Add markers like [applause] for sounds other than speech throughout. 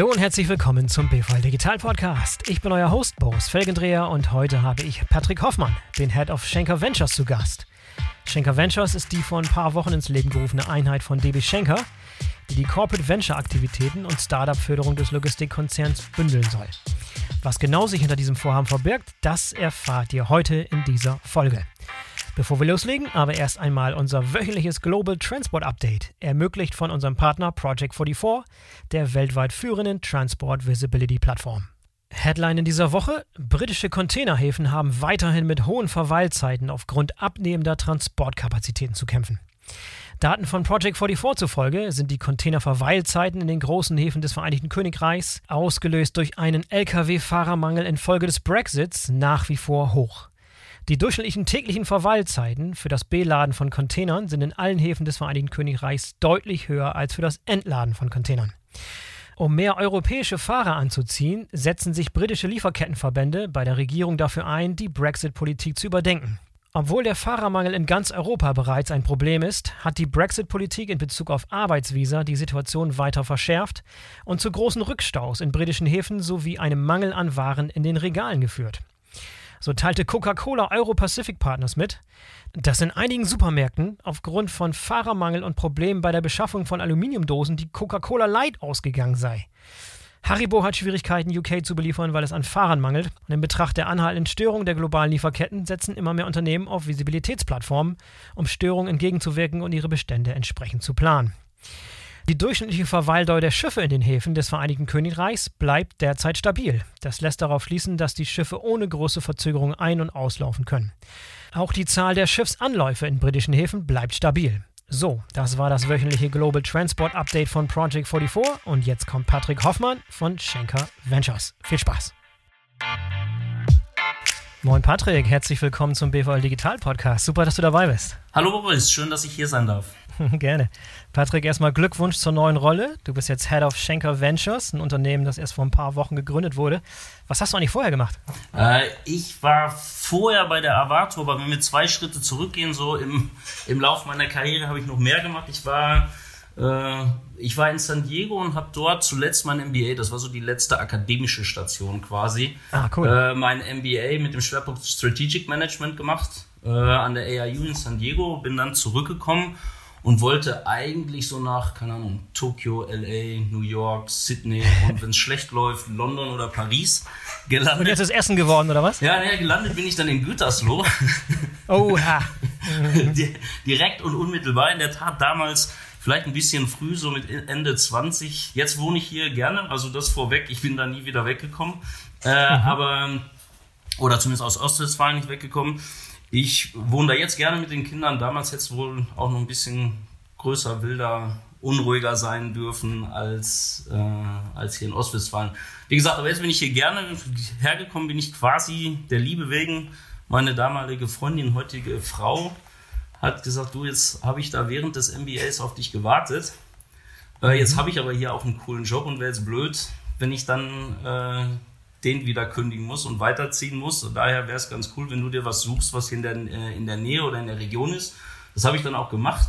Hallo und herzlich willkommen zum BVL Digital Podcast. Ich bin euer Host Boris Felgendreher und heute habe ich Patrick Hoffmann, den Head of Schenker Ventures, zu Gast. Schenker Ventures ist die vor ein paar Wochen ins Leben gerufene Einheit von DB Schenker, die die Corporate Venture Aktivitäten und Startup-Förderung des Logistikkonzerns bündeln soll. Was genau sich hinter diesem Vorhaben verbirgt, das erfahrt ihr heute in dieser Folge. Bevor wir loslegen, aber erst einmal unser wöchentliches Global Transport Update, ermöglicht von unserem Partner Project 44, der weltweit führenden Transport Visibility Plattform. Headline in dieser Woche: Britische Containerhäfen haben weiterhin mit hohen Verweilzeiten aufgrund abnehmender Transportkapazitäten zu kämpfen. Daten von Project 44 zufolge sind die Containerverweilzeiten in den großen Häfen des Vereinigten Königreichs, ausgelöst durch einen Lkw-Fahrermangel infolge des Brexits, nach wie vor hoch. Die durchschnittlichen täglichen Verweilzeiten für das Beladen von Containern sind in allen Häfen des Vereinigten Königreichs deutlich höher als für das Entladen von Containern. Um mehr europäische Fahrer anzuziehen, setzen sich britische Lieferkettenverbände bei der Regierung dafür ein, die Brexit-Politik zu überdenken. Obwohl der Fahrermangel in ganz Europa bereits ein Problem ist, hat die Brexit-Politik in Bezug auf Arbeitsvisa die Situation weiter verschärft und zu großen Rückstaus in britischen Häfen sowie einem Mangel an Waren in den Regalen geführt. So teilte Coca-Cola Euro-Pacific Partners mit, dass in einigen Supermärkten aufgrund von Fahrermangel und Problemen bei der Beschaffung von Aluminiumdosen die Coca-Cola Light ausgegangen sei. Haribo hat Schwierigkeiten, UK zu beliefern, weil es an Fahrern mangelt. Und in Betracht der anhaltenden Störung der globalen Lieferketten setzen immer mehr Unternehmen auf Visibilitätsplattformen, um Störungen entgegenzuwirken und ihre Bestände entsprechend zu planen. Die durchschnittliche Verweildauer der Schiffe in den Häfen des Vereinigten Königreichs bleibt derzeit stabil. Das lässt darauf schließen, dass die Schiffe ohne große Verzögerung ein- und auslaufen können. Auch die Zahl der Schiffsanläufe in britischen Häfen bleibt stabil. So, das war das wöchentliche Global Transport Update von Project 44 und jetzt kommt Patrick Hoffmann von Schenker Ventures. Viel Spaß! Moin Patrick, herzlich willkommen zum BVL Digital Podcast. Super, dass du dabei bist. Hallo Boris, schön, dass ich hier sein darf. [laughs] Gerne. Patrick, erstmal Glückwunsch zur neuen Rolle. Du bist jetzt Head of Schenker Ventures, ein Unternehmen, das erst vor ein paar Wochen gegründet wurde. Was hast du eigentlich vorher gemacht? Äh, ich war vorher bei der Avato, aber wenn wir zwei Schritte zurückgehen, so im, im Laufe meiner Karriere habe ich noch mehr gemacht. Ich war, äh, ich war in San Diego und habe dort zuletzt mein MBA, das war so die letzte akademische Station quasi, ah, cool. äh, mein MBA mit dem Schwerpunkt Strategic Management gemacht äh, an der AIU in San Diego, bin dann zurückgekommen und wollte eigentlich so nach, keine Ahnung, Tokio, LA, New York, Sydney und wenn es [laughs] schlecht läuft, London oder Paris gelandet. Und jetzt ist Essen geworden, oder was? Ja, naja, gelandet bin ich dann in Gütersloh. [laughs] Oha. [laughs] Direkt und unmittelbar. In der Tat damals vielleicht ein bisschen früh, so mit Ende 20. Jetzt wohne ich hier gerne, also das vorweg, ich bin da nie wieder weggekommen. Äh, mhm. Aber, oder zumindest aus Ostwestfalen nicht weggekommen. Ich wohne da jetzt gerne mit den Kindern. Damals hätte es wohl auch noch ein bisschen größer, wilder, unruhiger sein dürfen als, äh, als hier in Ostwestfalen. Wie gesagt, aber jetzt bin ich hier gerne hergekommen, bin ich quasi der Liebe wegen. Meine damalige Freundin, heutige Frau, hat gesagt, du, jetzt habe ich da während des MBAs auf dich gewartet. Äh, jetzt habe ich aber hier auch einen coolen Job und wäre jetzt blöd, wenn ich dann äh, den wieder kündigen muss und weiterziehen muss. Und daher wäre es ganz cool, wenn du dir was suchst, was hier in der, äh, in der Nähe oder in der Region ist. Das habe ich dann auch gemacht.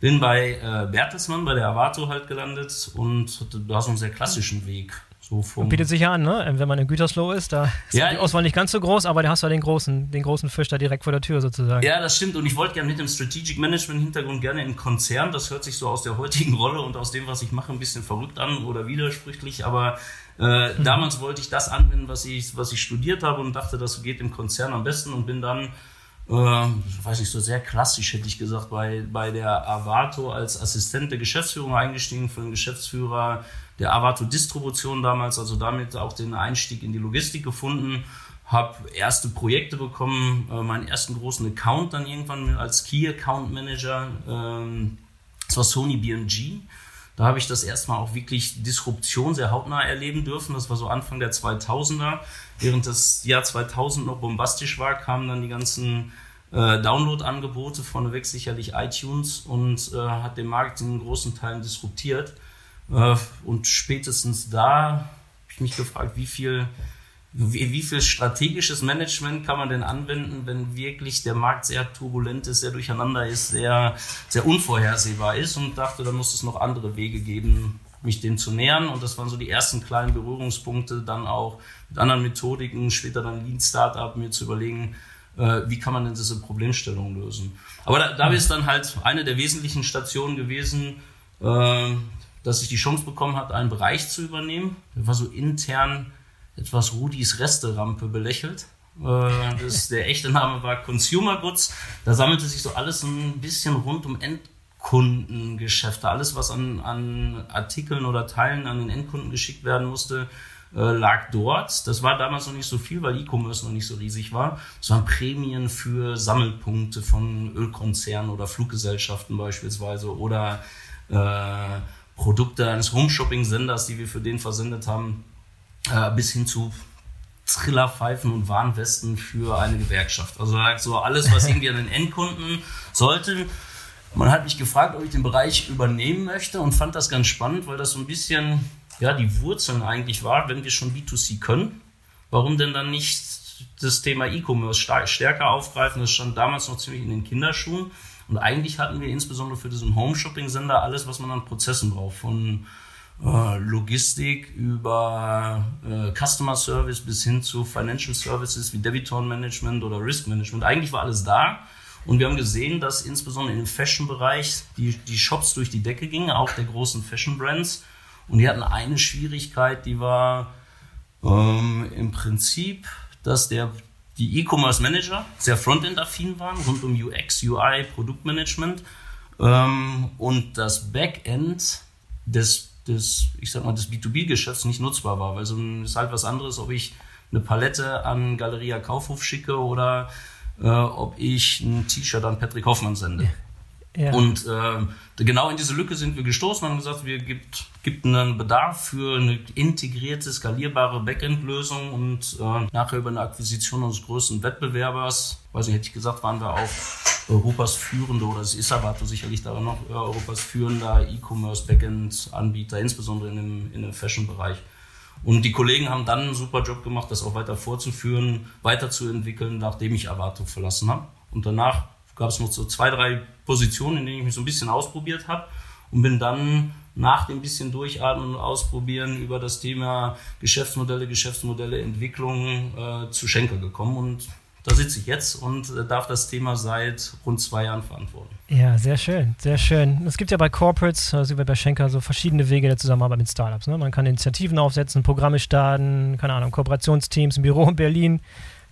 Bin bei äh, Bertelsmann, bei der Avato halt gelandet und du hast einen sehr klassischen Weg. So vom bietet sich ja an, ne? wenn man in Gütersloh ist, da ist ja, die Auswahl nicht ganz so groß, aber da hast du ja den großen, den großen Fisch da direkt vor der Tür sozusagen. Ja, das stimmt und ich wollte gerne mit dem Strategic Management Hintergrund gerne in Konzern, das hört sich so aus der heutigen Rolle und aus dem, was ich mache, ein bisschen verrückt an oder widersprüchlich, aber äh. Damals wollte ich das anwenden, was ich, was ich studiert habe und dachte, das geht im Konzern am besten und bin dann, äh, weiß ich so sehr klassisch hätte ich gesagt, bei, bei der Avato als Assistent der Geschäftsführung eingestiegen, für den Geschäftsführer der Avato Distribution damals, also damit auch den Einstieg in die Logistik gefunden habe erste Projekte bekommen, äh, meinen ersten großen Account dann irgendwann als Key Account Manager. Ähm, das war Sony BMG. Da habe ich das erstmal auch wirklich Disruption sehr hautnah erleben dürfen. Das war so Anfang der 2000er. Während das Jahr 2000 noch bombastisch war, kamen dann die ganzen äh, Download-Angebote, vorneweg sicherlich iTunes und äh, hat den Markt in großen Teilen disruptiert. Äh, und spätestens da habe ich mich gefragt, wie viel wie, wie viel strategisches Management kann man denn anwenden, wenn wirklich der Markt sehr turbulent ist, sehr durcheinander ist, sehr, sehr unvorhersehbar ist und dachte, da muss es noch andere Wege geben, mich dem zu nähern. Und das waren so die ersten kleinen Berührungspunkte, dann auch mit anderen Methodiken, später dann Lean Startup, mir zu überlegen, äh, wie kann man denn diese Problemstellung lösen. Aber da, da ist dann halt eine der wesentlichen Stationen gewesen, äh, dass ich die Chance bekommen habe, einen Bereich zu übernehmen. Der war so intern etwas Rudis Resterampe belächelt. Äh, das, der echte Name war Consumer Goods. Da sammelte sich so alles ein bisschen rund um Endkundengeschäfte. Alles, was an, an Artikeln oder Teilen an den Endkunden geschickt werden musste, äh, lag dort. Das war damals noch nicht so viel, weil E-Commerce noch nicht so riesig war. Das waren Prämien für Sammelpunkte von Ölkonzernen oder Fluggesellschaften beispielsweise oder äh, Produkte eines Home-Shopping-Senders, die wir für den versendet haben, äh, bis hin zu Trillerpfeifen und Warnwesten für eine Gewerkschaft. Also so alles, was [laughs] irgendwie an den Endkunden sollte. Man hat mich gefragt, ob ich den Bereich übernehmen möchte und fand das ganz spannend, weil das so ein bisschen ja, die Wurzeln eigentlich war, wenn wir schon B2C können. Warum denn dann nicht das Thema E-Commerce stärker aufgreifen? Das stand damals noch ziemlich in den Kinderschuhen. Und eigentlich hatten wir insbesondere für diesen Home-Shopping-Sender alles, was man an Prozessen braucht. Von Logistik über äh, Customer Service bis hin zu Financial Services wie Debitorenmanagement oder Risk Management. Eigentlich war alles da. Und wir haben gesehen, dass insbesondere im Fashion-Bereich die, die Shops durch die Decke gingen, auch der großen Fashion-Brands. Und die hatten eine Schwierigkeit, die war ähm, im Prinzip, dass der, die E-Commerce Manager sehr Frontend-affin waren, rund um UX, UI, Produktmanagement. Ähm, und das Backend des des, ich sag mal, des B2B-Geschäfts nicht nutzbar war. Weil so ist halt was anderes, ob ich eine Palette an Galeria Kaufhof schicke oder äh, ob ich ein T-Shirt an Patrick Hoffmann sende. Ja. Und äh, genau in diese Lücke sind wir gestoßen und haben gesagt, wir gibt, gibt einen Bedarf für eine integrierte, skalierbare Backend-Lösung und äh, nachher über eine Akquisition unseres größten Wettbewerbers, weiß nicht, hätte ich gesagt, waren wir auch Europas führende, oder es ist Avato sicherlich daran noch, äh, Europas führender E-Commerce Backend-Anbieter, insbesondere in dem, in dem Fashion-Bereich. Und die Kollegen haben dann einen super Job gemacht, das auch weiter vorzuführen, weiterzuentwickeln, nachdem ich Avato verlassen habe. Und danach gab es noch so zwei, drei Positionen, in denen ich mich so ein bisschen ausprobiert habe und bin dann nach dem bisschen Durchatmen und Ausprobieren über das Thema Geschäftsmodelle, Geschäftsmodelle, Entwicklung äh, zu Schenker gekommen und da sitze ich jetzt und äh, darf das Thema seit rund zwei Jahren verantworten. Ja, sehr schön, sehr schön. Es gibt ja bei Corporates, also bei Schenker, so verschiedene Wege der Zusammenarbeit mit Startups. Ne? Man kann Initiativen aufsetzen, Programme starten, keine Ahnung, Kooperationsteams, ein Büro in Berlin,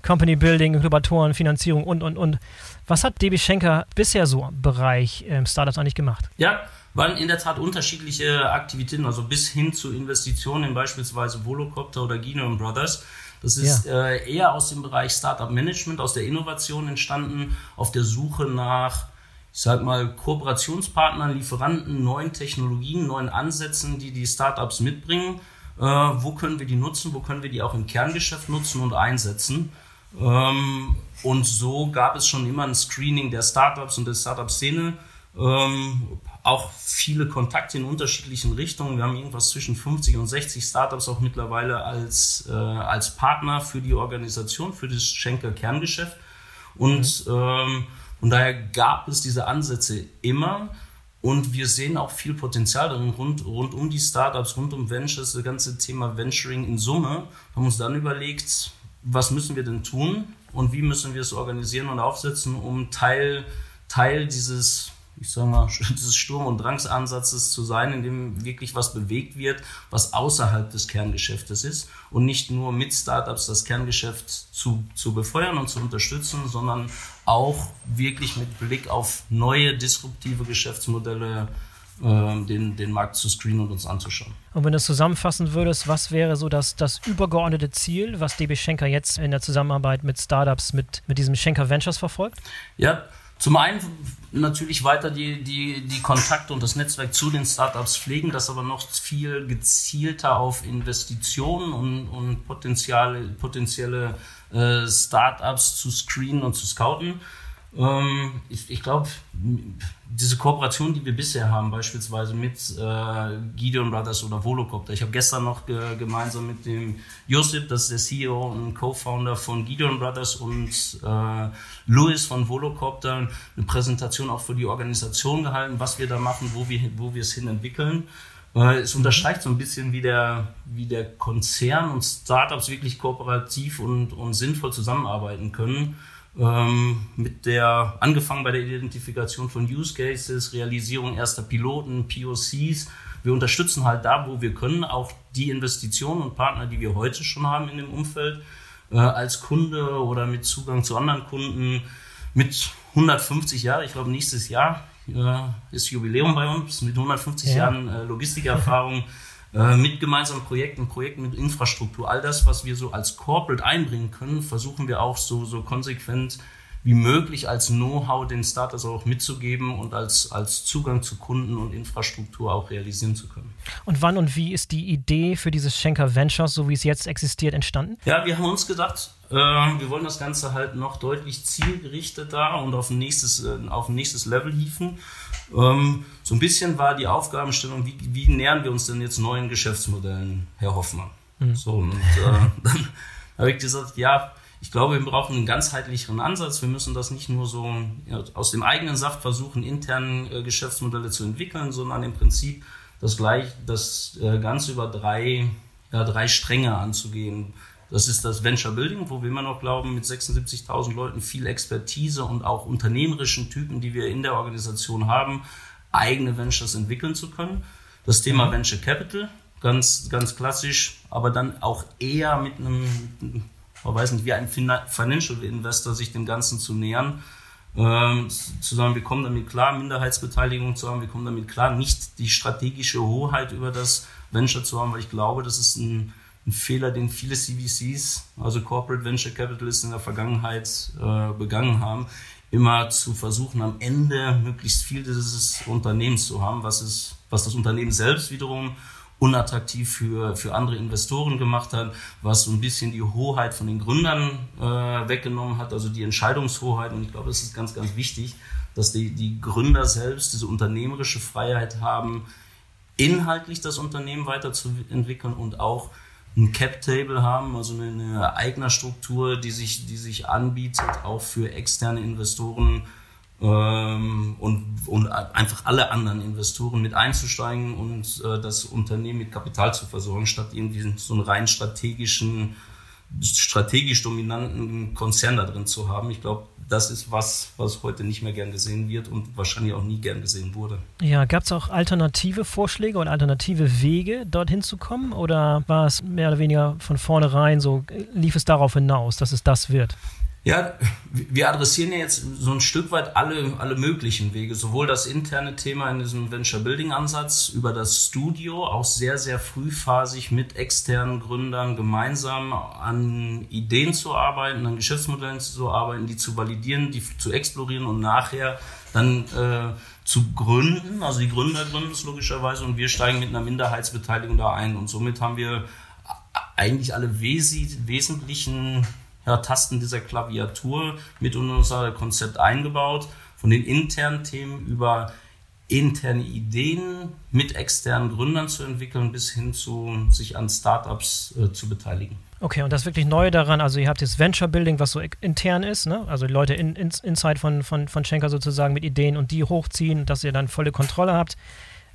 Company Building, Inkubatoren, Finanzierung und, und, und. Was hat DB Schenker bisher so im Bereich ähm, Startups eigentlich gemacht? Ja, waren in der Tat unterschiedliche Aktivitäten, also bis hin zu Investitionen in beispielsweise Volocopter oder Gino Brothers. Das ist ja. äh, eher aus dem Bereich Startup Management, aus der Innovation entstanden, auf der Suche nach, ich sag mal, Kooperationspartnern, Lieferanten, neuen Technologien, neuen Ansätzen, die die Startups mitbringen. Äh, wo können wir die nutzen? Wo können wir die auch im Kerngeschäft nutzen und einsetzen? Ähm, und so gab es schon immer ein Screening der Startups und der Startup-Szene. Ähm, auch viele Kontakte in unterschiedlichen Richtungen. Wir haben irgendwas zwischen 50 und 60 Startups auch mittlerweile als, äh, als Partner für die Organisation, für das Schenker Kerngeschäft. Und, mhm. ähm, und daher gab es diese Ansätze immer. Und wir sehen auch viel Potenzial darin rund, rund um die Startups, rund um Ventures, das ganze Thema Venturing in Summe. Haben uns dann überlegt, was müssen wir denn tun und wie müssen wir es organisieren und aufsetzen, um Teil, Teil dieses ich sag mal, [laughs] dieses Sturm- und Drangsansatzes zu sein, in dem wirklich was bewegt wird, was außerhalb des Kerngeschäftes ist und nicht nur mit Startups das Kerngeschäft zu, zu befeuern und zu unterstützen, sondern auch wirklich mit Blick auf neue disruptive Geschäftsmodelle den, den Markt zu screenen und uns anzuschauen. Und wenn du es zusammenfassen würdest, was wäre so das, das übergeordnete Ziel, was DB Schenker jetzt in der Zusammenarbeit mit Startups, mit, mit diesem Schenker Ventures verfolgt? Ja, zum einen natürlich weiter die, die, die Kontakte und das Netzwerk zu den Startups pflegen, das aber noch viel gezielter auf Investitionen und, und potenzielle, potenzielle äh, Startups zu screenen und zu scouten. Ähm, ich ich glaube, diese Kooperation, die wir bisher haben, beispielsweise mit äh, Gideon Brothers oder Volocopter. Ich habe gestern noch ge gemeinsam mit dem Josip, das ist der CEO und Co-Founder von Gideon Brothers und äh, Louis von Volocopter, eine Präsentation auch für die Organisation gehalten, was wir da machen, wo wir, wo wir es hin entwickeln. Äh, es unterstreicht so ein bisschen, wie der, wie der Konzern und Startups wirklich kooperativ und, und sinnvoll zusammenarbeiten können. Ähm, mit der, angefangen bei der Identifikation von Use Cases, Realisierung erster Piloten, POCs. Wir unterstützen halt da, wo wir können, auch die Investitionen und Partner, die wir heute schon haben in dem Umfeld, äh, als Kunde oder mit Zugang zu anderen Kunden mit 150 Jahren, ich glaube nächstes Jahr äh, ist Jubiläum bei uns, mit 150 ja. Jahren äh, Logistikerfahrung, [laughs] mit gemeinsamen Projekten, Projekten mit Infrastruktur, all das, was wir so als Corporate einbringen können, versuchen wir auch so, so konsequent wie möglich als Know-how den Startups auch mitzugeben und als, als Zugang zu Kunden und Infrastruktur auch realisieren zu können. Und wann und wie ist die Idee für dieses Schenker Ventures, so wie es jetzt existiert, entstanden? Ja, wir haben uns gedacht, äh, wir wollen das Ganze halt noch deutlich zielgerichteter und auf ein nächstes, äh, auf ein nächstes Level hieven. Ähm, so ein bisschen war die Aufgabenstellung, wie, wie nähern wir uns denn jetzt neuen Geschäftsmodellen, Herr Hoffmann? Mhm. So, und äh, [laughs] dann habe ich gesagt, ja, ich glaube, wir brauchen einen ganzheitlicheren Ansatz. Wir müssen das nicht nur so aus dem eigenen Saft versuchen, intern äh, Geschäftsmodelle zu entwickeln, sondern im Prinzip das gleich, das äh, Ganze über drei, ja, drei Stränge anzugehen. Das ist das Venture Building, wo wir immer noch glauben, mit 76.000 Leuten viel Expertise und auch unternehmerischen Typen, die wir in der Organisation haben, eigene Ventures entwickeln zu können. Das Thema mhm. Venture Capital, ganz, ganz klassisch, aber dann auch eher mit einem man weiß nicht, wie ein Financial Investor sich dem Ganzen zu nähern. Ähm, zu sagen, wir kommen damit klar, Minderheitsbeteiligung zu haben, wir kommen damit klar, nicht die strategische Hoheit über das Venture zu haben, weil ich glaube, das ist ein, ein Fehler, den viele CVCs, also Corporate Venture Capitalists in der Vergangenheit äh, begangen haben, immer zu versuchen, am Ende möglichst viel dieses Unternehmens zu haben, was, es, was das Unternehmen selbst wiederum unattraktiv für, für andere Investoren gemacht hat, was so ein bisschen die Hoheit von den Gründern äh, weggenommen hat, also die Entscheidungshoheit. Und ich glaube, es ist ganz, ganz wichtig, dass die, die Gründer selbst diese unternehmerische Freiheit haben, inhaltlich das Unternehmen weiterzuentwickeln und auch ein Cap-Table haben, also eine, eine eigene Struktur, die sich, die sich anbietet, auch für externe Investoren ähm, und, und einfach alle anderen Investoren mit einzusteigen und äh, das Unternehmen mit Kapital zu versorgen, statt irgendwie so einen rein strategischen, strategisch dominanten Konzern da drin zu haben. Ich glaube, das ist was, was heute nicht mehr gern gesehen wird und wahrscheinlich auch nie gern gesehen wurde. Ja, gab es auch alternative Vorschläge und alternative Wege, dorthin zu kommen? Oder war es mehr oder weniger von vornherein so, lief es darauf hinaus, dass es das wird? Ja, wir adressieren ja jetzt so ein Stück weit alle, alle möglichen Wege. Sowohl das interne Thema in diesem Venture Building Ansatz über das Studio, auch sehr, sehr frühphasig mit externen Gründern gemeinsam an Ideen zu arbeiten, an Geschäftsmodellen zu arbeiten, die zu validieren, die zu explorieren und nachher dann äh, zu gründen. Also die Gründer gründen es logischerweise und wir steigen mit einer Minderheitsbeteiligung da ein. Und somit haben wir eigentlich alle wes wesentlichen ja, Tasten dieser Klaviatur mit in unser Konzept eingebaut. Von den internen Themen über interne Ideen mit externen Gründern zu entwickeln, bis hin zu sich an Startups äh, zu beteiligen. Okay, und das wirklich Neue daran, also ihr habt jetzt Venture Building, was so intern ist, ne? also die Leute in, in, inside von, von, von Schenker sozusagen mit Ideen und die hochziehen, dass ihr dann volle Kontrolle habt.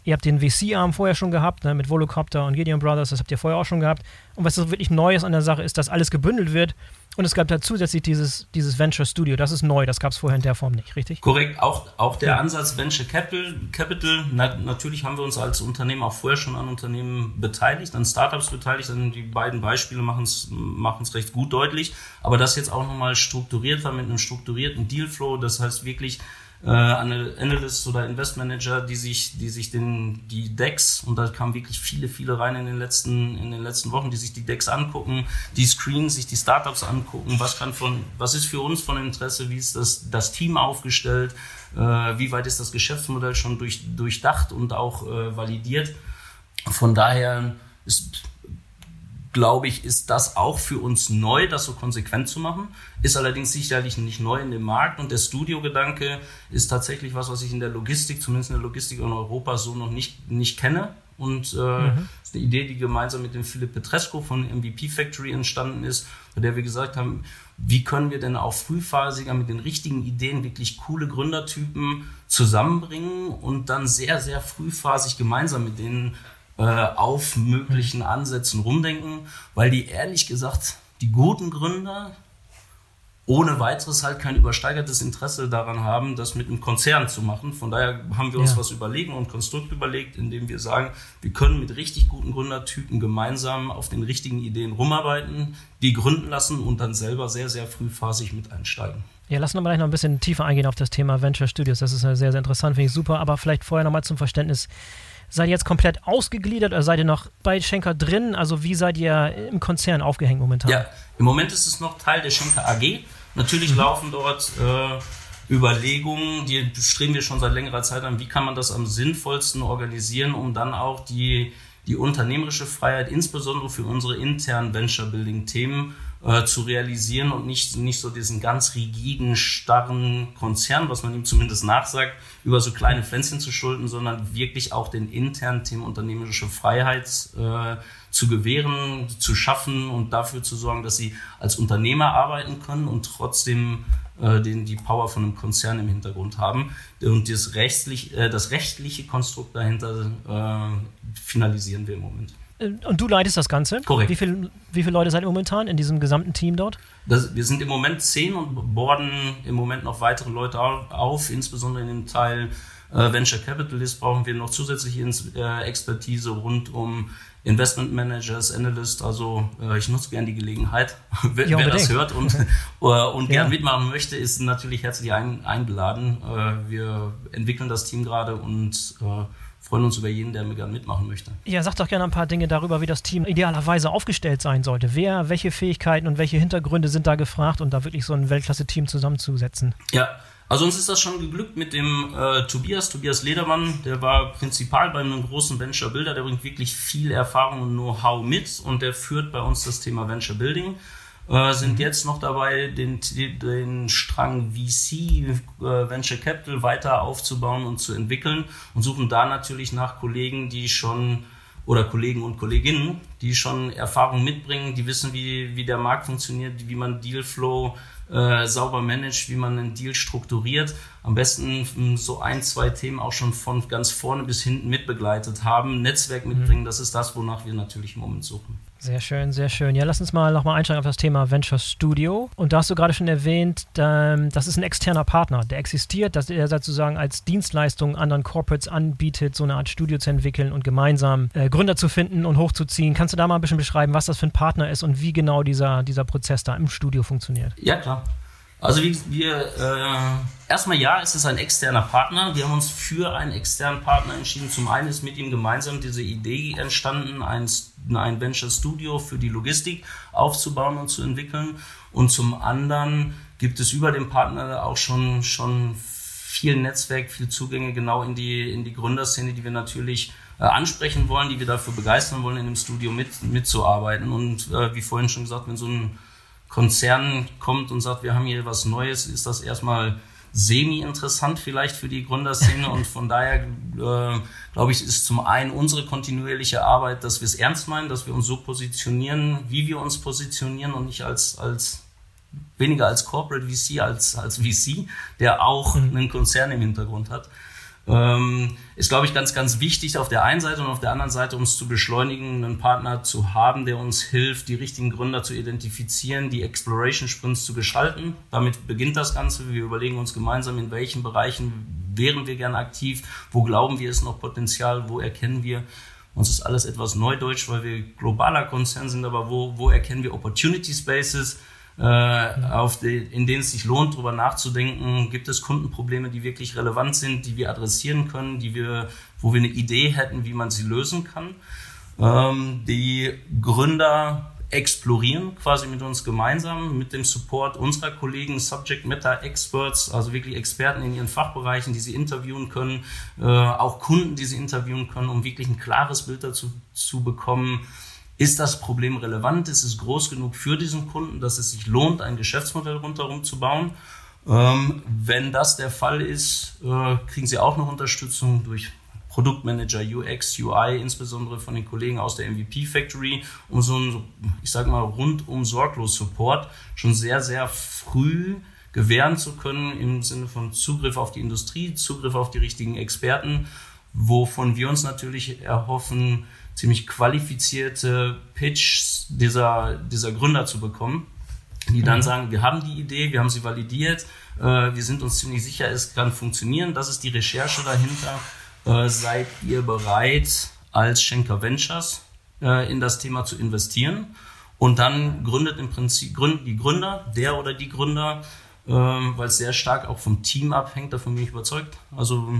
Ihr habt den VC-Arm vorher schon gehabt, ne, mit Volocopter und Gideon Brothers, das habt ihr vorher auch schon gehabt. Und was so wirklich Neues an der Sache ist, dass alles gebündelt wird. Und es gab da zusätzlich dieses, dieses Venture Studio. Das ist neu, das gab es vorher in der Form nicht, richtig? Korrekt, auch, auch der ja. Ansatz Venture Capital. Capital na, natürlich haben wir uns als Unternehmen auch vorher schon an Unternehmen beteiligt, an Startups beteiligt. Und die beiden Beispiele machen es recht gut deutlich. Aber das jetzt auch nochmal strukturiert war mit einem strukturierten Dealflow, das heißt wirklich äh, Analysts oder Investmanager, die sich, die sich den, die Decks, und da kamen wirklich viele, viele rein in den letzten, in den letzten Wochen, die sich die Decks angucken, die Screens, sich die Startups angucken, was kann von, was ist für uns von Interesse, wie ist das, das Team aufgestellt, äh, wie weit ist das Geschäftsmodell schon durch, durchdacht und auch äh, validiert. Von daher ist glaube ich, ist das auch für uns neu, das so konsequent zu machen. Ist allerdings sicherlich nicht neu in dem Markt und der Studio-Gedanke ist tatsächlich was, was ich in der Logistik, zumindest in der Logistik in Europa, so noch nicht, nicht kenne. Und äh, mhm. ist eine Idee, die gemeinsam mit dem Philipp Petresco von MVP Factory entstanden ist, bei der wir gesagt haben, wie können wir denn auch frühphasiger mit den richtigen Ideen wirklich coole Gründertypen zusammenbringen und dann sehr, sehr frühphasig gemeinsam mit denen äh, auf möglichen Ansätzen rumdenken, weil die ehrlich gesagt, die guten Gründer, ohne weiteres halt kein übersteigertes Interesse daran haben, das mit einem Konzern zu machen. Von daher haben wir uns ja. was überlegen und Konstrukt überlegt, indem wir sagen, wir können mit richtig guten Gründertypen gemeinsam auf den richtigen Ideen rumarbeiten, die gründen lassen und dann selber sehr, sehr frühphasig mit einsteigen. Ja, lassen wir gleich noch ein bisschen tiefer eingehen auf das Thema Venture Studios. Das ist sehr, sehr interessant, finde ich super. Aber vielleicht vorher nochmal zum Verständnis. Seid ihr jetzt komplett ausgegliedert oder seid ihr noch bei Schenker drin? Also wie seid ihr im Konzern aufgehängt momentan? Ja, im Moment ist es noch Teil der Schenker AG. Natürlich mhm. laufen dort äh, Überlegungen, die streben wir schon seit längerer Zeit an, wie kann man das am sinnvollsten organisieren, um dann auch die, die unternehmerische Freiheit, insbesondere für unsere internen Venture-Building-Themen, äh, zu realisieren und nicht, nicht so diesen ganz rigiden, starren Konzern, was man ihm zumindest nachsagt, über so kleine Pflänzchen zu schulden, sondern wirklich auch den internen Themen unternehmerische Freiheit äh, zu gewähren, zu schaffen und dafür zu sorgen, dass sie als Unternehmer arbeiten können und trotzdem äh, den, die Power von einem Konzern im Hintergrund haben. Und das, rechtlich, äh, das rechtliche Konstrukt dahinter äh, finalisieren wir im Moment. Äh, und du leitest das Ganze? Korrekt. Wie, viel, wie viele Leute seid ihr momentan in diesem gesamten Team dort? Das, wir sind im Moment zehn und borden im Moment noch weitere Leute auf, insbesondere in dem Teil äh, Venture Capitalist brauchen wir noch zusätzliche äh, Expertise rund um Investment Managers, Analyst, also äh, ich nutze gerne die Gelegenheit. [laughs] wer, ja, wer das hört und, [laughs] äh, und gern ja. mitmachen möchte, ist natürlich herzlich ein, eingeladen. Äh, wir entwickeln das Team gerade und freuen uns über jeden, der gerne mitmachen möchte. Ja, sag doch gerne ein paar Dinge darüber, wie das Team idealerweise aufgestellt sein sollte. Wer, welche Fähigkeiten und welche Hintergründe sind da gefragt, um da wirklich so ein Weltklasse-Team zusammenzusetzen? Ja, also uns ist das schon geglückt mit dem äh, Tobias, Tobias Ledermann, der war Prinzipal bei einem großen Venture Builder, der bringt wirklich viel Erfahrung und Know-how mit und der führt bei uns das Thema Venture Building. Äh, sind mhm. jetzt noch dabei, den, den Strang VC, äh, Venture Capital, weiter aufzubauen und zu entwickeln und suchen da natürlich nach Kollegen, die schon oder Kollegen und Kolleginnen, die schon Erfahrung mitbringen, die wissen, wie, wie der Markt funktioniert, wie man Dealflow äh, sauber managt, wie man einen Deal strukturiert. Am besten hm, so ein, zwei Themen auch schon von ganz vorne bis hinten mitbegleitet haben. Netzwerk mitbringen, mhm. das ist das, wonach wir natürlich im Moment suchen. Sehr schön, sehr schön. Ja, lass uns mal nochmal einsteigen auf das Thema Venture Studio. Und da hast du gerade schon erwähnt, das ist ein externer Partner, der existiert, dass er sozusagen als Dienstleistung anderen Corporates anbietet, so eine Art Studio zu entwickeln und gemeinsam äh, Gründer zu finden und hochzuziehen. Kannst du da mal ein bisschen beschreiben, was das für ein Partner ist und wie genau dieser, dieser Prozess da im Studio funktioniert? Ja, klar. Also wir, wir äh, erstmal ja, es ist ein externer Partner. Wir haben uns für einen externen Partner entschieden. Zum einen ist mit ihm gemeinsam diese Idee entstanden, ein, ein Venture Studio für die Logistik aufzubauen und zu entwickeln. Und zum anderen gibt es über den Partner auch schon, schon viel Netzwerk, viel Zugänge genau in die, in die Gründerszene, die wir natürlich äh, ansprechen wollen, die wir dafür begeistern wollen, in dem Studio mit, mitzuarbeiten. Und äh, wie vorhin schon gesagt, wenn so ein Konzern kommt und sagt, wir haben hier was Neues, ist das erstmal semi-interessant vielleicht für die Gründerszene und von daher äh, glaube ich, ist zum einen unsere kontinuierliche Arbeit, dass wir es ernst meinen, dass wir uns so positionieren, wie wir uns positionieren und nicht als, als weniger als Corporate VC, als, als VC, der auch mhm. einen Konzern im Hintergrund hat ähm, ist, glaube ich, ganz, ganz wichtig auf der einen Seite und auf der anderen Seite, um es zu beschleunigen, einen Partner zu haben, der uns hilft, die richtigen Gründer zu identifizieren, die Exploration Sprints zu gestalten. Damit beginnt das Ganze. Wir überlegen uns gemeinsam, in welchen Bereichen wären wir gern aktiv, wo glauben wir, ist noch Potenzial, wo erkennen wir, uns ist alles etwas neudeutsch, weil wir globaler Konzern sind, aber wo, wo erkennen wir Opportunity Spaces, auf die, in denen es sich lohnt, darüber nachzudenken, gibt es Kundenprobleme, die wirklich relevant sind, die wir adressieren können, die wir, wo wir eine Idee hätten, wie man sie lösen kann. Ähm, die Gründer explorieren quasi mit uns gemeinsam, mit dem Support unserer Kollegen, Subject Matter Experts, also wirklich Experten in ihren Fachbereichen, die sie interviewen können, äh, auch Kunden, die sie interviewen können, um wirklich ein klares Bild dazu zu bekommen, ist das Problem relevant? Ist es groß genug für diesen Kunden, dass es sich lohnt, ein Geschäftsmodell rundherum zu bauen? Ähm, wenn das der Fall ist, äh, kriegen Sie auch noch Unterstützung durch Produktmanager, UX, UI, insbesondere von den Kollegen aus der MVP Factory, um so einen, ich sage mal, rundum sorglos Support schon sehr, sehr früh gewähren zu können im Sinne von Zugriff auf die Industrie, Zugriff auf die richtigen Experten, wovon wir uns natürlich erhoffen, ziemlich qualifizierte Pitch dieser, dieser Gründer zu bekommen, die dann mhm. sagen, wir haben die Idee, wir haben sie validiert, äh, wir sind uns ziemlich sicher, es kann funktionieren, das ist die Recherche dahinter. Äh, seid ihr bereit, als Schenker Ventures äh, in das Thema zu investieren? Und dann gründet im Prinzip gründen die Gründer, der oder die Gründer, ähm, weil es sehr stark auch vom Team abhängt, davon bin ich überzeugt. Also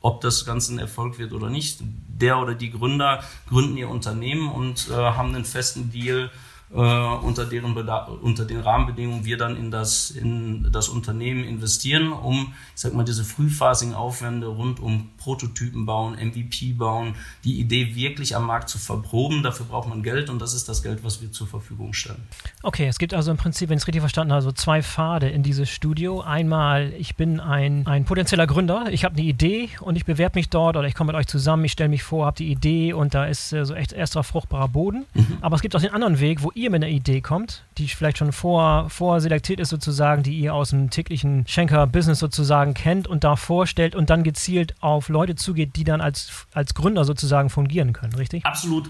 ob das Ganze ein Erfolg wird oder nicht. Der oder die Gründer gründen ihr Unternehmen und äh, haben einen festen Deal äh, unter, deren unter den Rahmenbedingungen wir dann in das, in das Unternehmen investieren, um, ich sag mal, diese frühphasigen Aufwände rund um Prototypen bauen, MVP bauen, die Idee wirklich am Markt zu verproben. Dafür braucht man Geld und das ist das Geld, was wir zur Verfügung stellen. Okay, es gibt also im Prinzip, wenn ich es richtig verstanden habe, so zwei Pfade in dieses Studio. Einmal, ich bin ein, ein potenzieller Gründer, ich habe eine Idee und ich bewerbe mich dort oder ich komme mit euch zusammen, ich stelle mich vor, habe die Idee und da ist äh, so echt erster fruchtbarer Boden. Mhm. Aber es gibt auch den anderen Weg, wo ihr mit einer Idee kommt, die vielleicht schon vor, vorselektiert ist sozusagen, die ihr aus dem täglichen Schenker-Business sozusagen kennt und da vorstellt und dann gezielt auf Leute zugeht, die dann als, als Gründer sozusagen fungieren können, richtig? Absolut.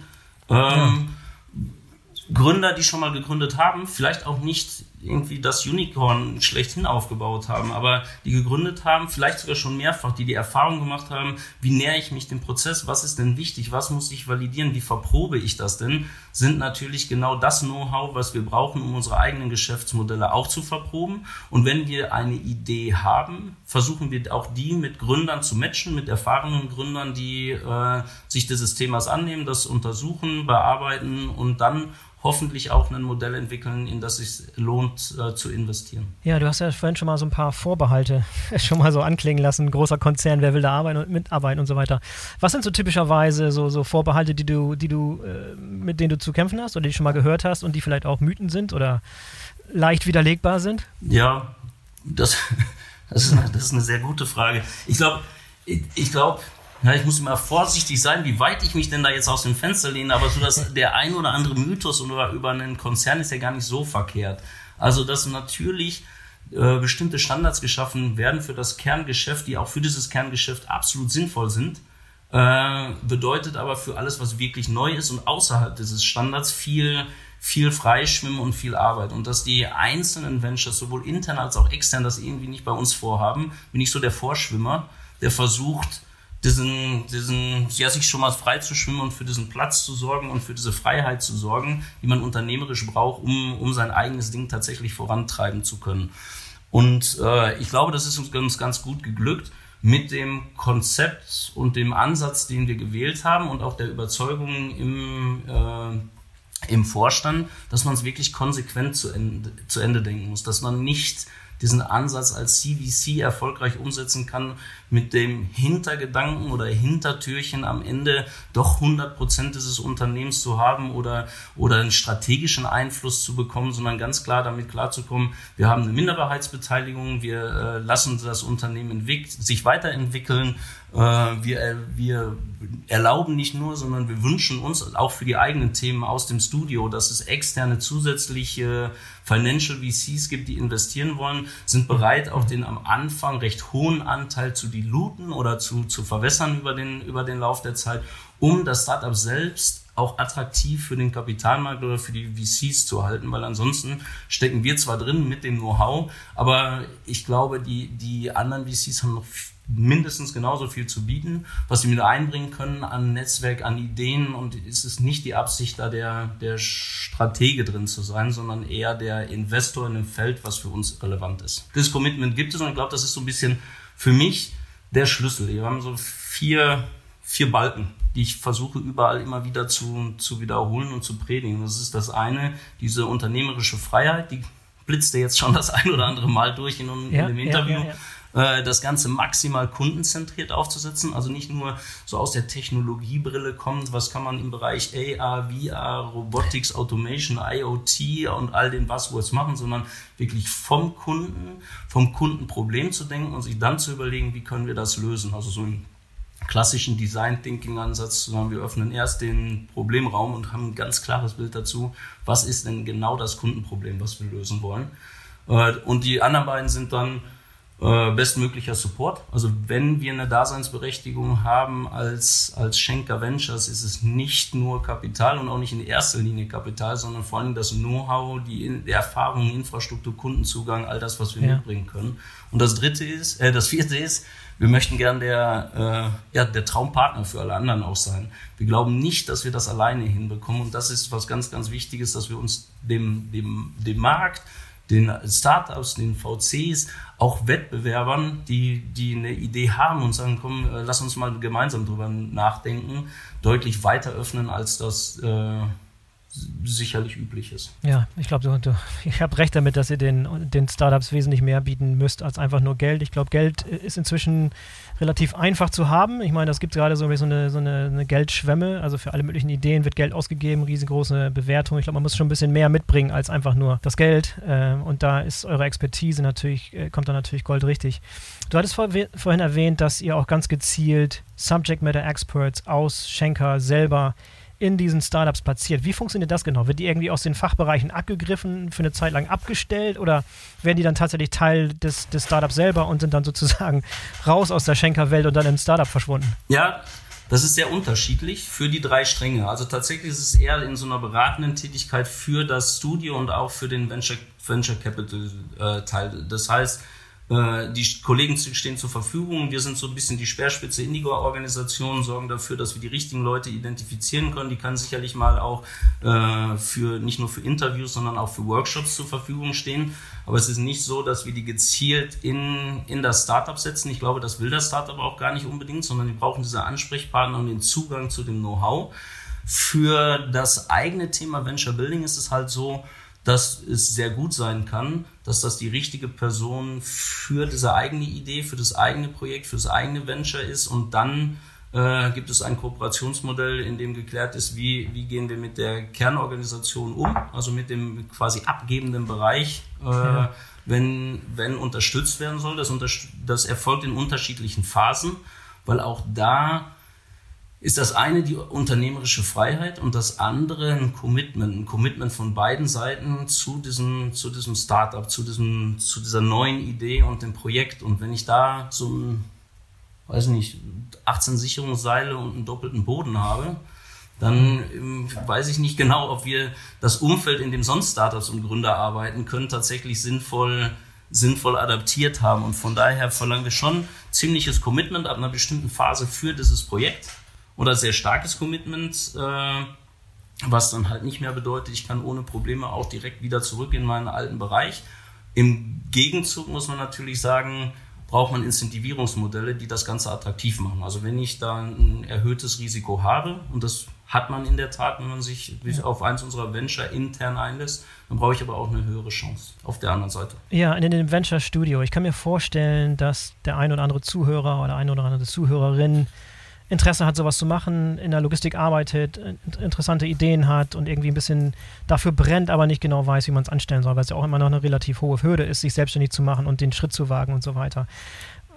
Ähm, ja. Gründer, die schon mal gegründet haben, vielleicht auch nicht irgendwie das Unicorn schlechthin aufgebaut haben, aber die gegründet haben, vielleicht sogar schon mehrfach, die die Erfahrung gemacht haben, wie nähere ich mich dem Prozess, was ist denn wichtig, was muss ich validieren, wie verprobe ich das denn, sind natürlich genau das Know-how, was wir brauchen, um unsere eigenen Geschäftsmodelle auch zu verproben. Und wenn wir eine Idee haben, versuchen wir auch die mit Gründern zu matchen, mit erfahrenen Gründern, die äh, sich dieses Themas annehmen, das untersuchen, bearbeiten und dann hoffentlich auch ein Modell entwickeln, in das es lohnt äh, zu investieren. Ja, du hast ja vorhin schon mal so ein paar Vorbehalte [laughs] schon mal so anklingen lassen. Großer Konzern, wer will da arbeiten und mitarbeiten und so weiter. Was sind so typischerweise so, so Vorbehalte, die du, die du, äh, mit denen du zu kämpfen hast oder die du schon mal gehört hast und die vielleicht auch Mythen sind oder leicht widerlegbar sind? Ja, das, [laughs] das, ist, eine, das ist eine sehr gute Frage. Ich glaube, ich, ich glaube, ja, ich muss immer vorsichtig sein, wie weit ich mich denn da jetzt aus dem Fenster lehne, aber so dass [laughs] der ein oder andere Mythos über einen Konzern ist ja gar nicht so verkehrt. Also, dass natürlich äh, bestimmte Standards geschaffen werden für das Kerngeschäft, die auch für dieses Kerngeschäft absolut sinnvoll sind, äh, bedeutet aber für alles, was wirklich neu ist und außerhalb dieses Standards viel viel Freischwimmen und viel Arbeit. Und dass die einzelnen Ventures, sowohl intern als auch extern, das irgendwie nicht bei uns vorhaben, bin ich so der Vorschwimmer, der versucht, diesen, diesen, ja, sich schon mal frei zu schwimmen und für diesen Platz zu sorgen und für diese Freiheit zu sorgen, die man unternehmerisch braucht, um, um sein eigenes Ding tatsächlich vorantreiben zu können. Und äh, ich glaube, das ist uns ganz, ganz gut geglückt mit dem Konzept und dem Ansatz, den wir gewählt haben und auch der Überzeugung im, äh, im Vorstand, dass man es wirklich konsequent zu Ende, zu Ende denken muss, dass man nicht diesen Ansatz als CVC erfolgreich umsetzen kann, mit dem Hintergedanken oder Hintertürchen am Ende doch 100 Prozent dieses Unternehmens zu haben oder, oder einen strategischen Einfluss zu bekommen, sondern ganz klar damit klarzukommen, wir haben eine Minderheitsbeteiligung, wir äh, lassen das Unternehmen sich weiterentwickeln, wir, äh, wir erlauben nicht nur, sondern wir wünschen uns auch für die eigenen Themen aus dem Studio, dass es externe zusätzliche Financial VCs gibt, die investieren wollen, sind bereit, auch den am Anfang recht hohen Anteil zu diluten oder zu, zu verwässern über den, über den Lauf der Zeit, um das Startup selbst auch attraktiv für den Kapitalmarkt oder für die VCs zu halten, weil ansonsten stecken wir zwar drin mit dem Know-how, aber ich glaube, die, die anderen VCs haben noch mindestens genauso viel zu bieten, was sie mit einbringen können an Netzwerk, an Ideen und es ist nicht die Absicht, da der, der Stratege drin zu sein, sondern eher der Investor in einem Feld, was für uns relevant ist. Das Commitment gibt es und ich glaube, das ist so ein bisschen für mich der Schlüssel. Wir haben so vier, vier Balken, die ich versuche überall immer wieder zu, zu wiederholen und zu predigen. Das ist das eine, diese unternehmerische Freiheit, die blitzte jetzt schon das ein oder andere Mal durch in, in ja, dem Interview. Ja, ja, äh, das Ganze maximal kundenzentriert aufzusetzen, also nicht nur so aus der Technologiebrille kommt, was kann man im Bereich AR, VR, Robotics, Automation, IoT und all den Buzzwords machen, sondern wirklich vom Kunden, vom Kundenproblem zu denken und sich dann zu überlegen, wie können wir das lösen. Also so im klassischen Design Thinking Ansatz, sondern wir öffnen erst den Problemraum und haben ein ganz klares Bild dazu, was ist denn genau das Kundenproblem, was wir lösen wollen. Äh, und die anderen beiden sind dann äh, bestmöglicher Support. Also wenn wir eine Daseinsberechtigung haben als, als Schenker Ventures, ist es nicht nur Kapital und auch nicht in erster Linie Kapital, sondern vor allem das Know-how, die, die Erfahrung, Infrastruktur, Kundenzugang, all das, was wir ja. mitbringen können. Und das dritte ist, äh, das vierte ist, wir möchten gern der, äh, ja, der Traumpartner für alle anderen auch sein. Wir glauben nicht, dass wir das alleine hinbekommen. Und das ist was ganz, ganz Wichtiges, dass wir uns dem, dem, dem Markt, den Startups, den VCs, auch Wettbewerbern, die, die eine Idee haben und sagen, komm, äh, lass uns mal gemeinsam drüber nachdenken, deutlich weiter öffnen, als das äh, sicherlich üblich ist. Ja, ich glaube, ich habe recht damit, dass ihr den, den Startups wesentlich mehr bieten müsst als einfach nur Geld. Ich glaube, Geld ist inzwischen relativ einfach zu haben. Ich meine, das gibt gerade so, so, eine, so eine, eine, Geldschwemme. Also für alle möglichen Ideen wird Geld ausgegeben, riesengroße Bewertung. Ich glaube, man muss schon ein bisschen mehr mitbringen als einfach nur das Geld. Äh, und da ist eure Expertise natürlich, äh, kommt da natürlich Gold richtig. Du hattest vor, vorhin erwähnt, dass ihr auch ganz gezielt Subject Matter Experts aus Schenker selber in diesen Startups passiert. Wie funktioniert das genau? Wird die irgendwie aus den Fachbereichen abgegriffen, für eine Zeit lang abgestellt oder werden die dann tatsächlich Teil des, des Startups selber und sind dann sozusagen [laughs] raus aus der Schenker-Welt und dann im Startup verschwunden? Ja, das ist sehr unterschiedlich für die drei Stränge. Also tatsächlich ist es eher in so einer beratenden Tätigkeit für das Studio und auch für den Venture, Venture Capital äh, Teil. Das heißt, äh, die Kollegen stehen zur Verfügung. Wir sind so ein bisschen die Speerspitze Indigo-Organisation, sorgen dafür, dass wir die richtigen Leute identifizieren können. Die kann sicherlich mal auch äh, für nicht nur für Interviews, sondern auch für Workshops zur Verfügung stehen. Aber es ist nicht so, dass wir die gezielt in, in das Startup setzen. Ich glaube, das will das Startup auch gar nicht unbedingt, sondern die brauchen diese Ansprechpartner und den Zugang zu dem Know-how. Für das eigene Thema Venture Building ist es halt so, dass es sehr gut sein kann, dass das die richtige Person für diese eigene Idee, für das eigene Projekt, für das eigene Venture ist und dann äh, gibt es ein Kooperationsmodell, in dem geklärt ist, wie, wie gehen wir mit der Kernorganisation um, also mit dem quasi abgebenden Bereich, äh, ja. wenn, wenn unterstützt werden soll. Das, das erfolgt in unterschiedlichen Phasen, weil auch da ist das eine die unternehmerische Freiheit und das andere ein Commitment, ein Commitment von beiden Seiten zu diesem, zu diesem Startup, zu diesem, zu dieser neuen Idee und dem Projekt. Und wenn ich da so ein, weiß nicht, 18 Sicherungsseile und einen doppelten Boden habe, dann ähm, weiß ich nicht genau, ob wir das Umfeld, in dem sonst Startups und Gründer arbeiten können, tatsächlich sinnvoll sinnvoll adaptiert haben. Und von daher verlangen wir schon ziemliches Commitment ab einer bestimmten Phase für dieses Projekt oder sehr starkes Commitment, äh, was dann halt nicht mehr bedeutet, ich kann ohne Probleme auch direkt wieder zurück in meinen alten Bereich. Im Gegenzug muss man natürlich sagen, braucht man Incentivierungsmodelle, die das Ganze attraktiv machen. Also wenn ich da ein erhöhtes Risiko habe, und das hat man in der Tat, wenn man sich ja. auf eins unserer Venture intern einlässt, dann brauche ich aber auch eine höhere Chance auf der anderen Seite. Ja, in dem Venture Studio. Ich kann mir vorstellen, dass der ein oder andere Zuhörer oder eine oder andere Zuhörerin Interesse hat, sowas zu machen, in der Logistik arbeitet, interessante Ideen hat und irgendwie ein bisschen dafür brennt, aber nicht genau weiß, wie man es anstellen soll, weil es ja auch immer noch eine relativ hohe Hürde ist, sich selbstständig zu machen und den Schritt zu wagen und so weiter.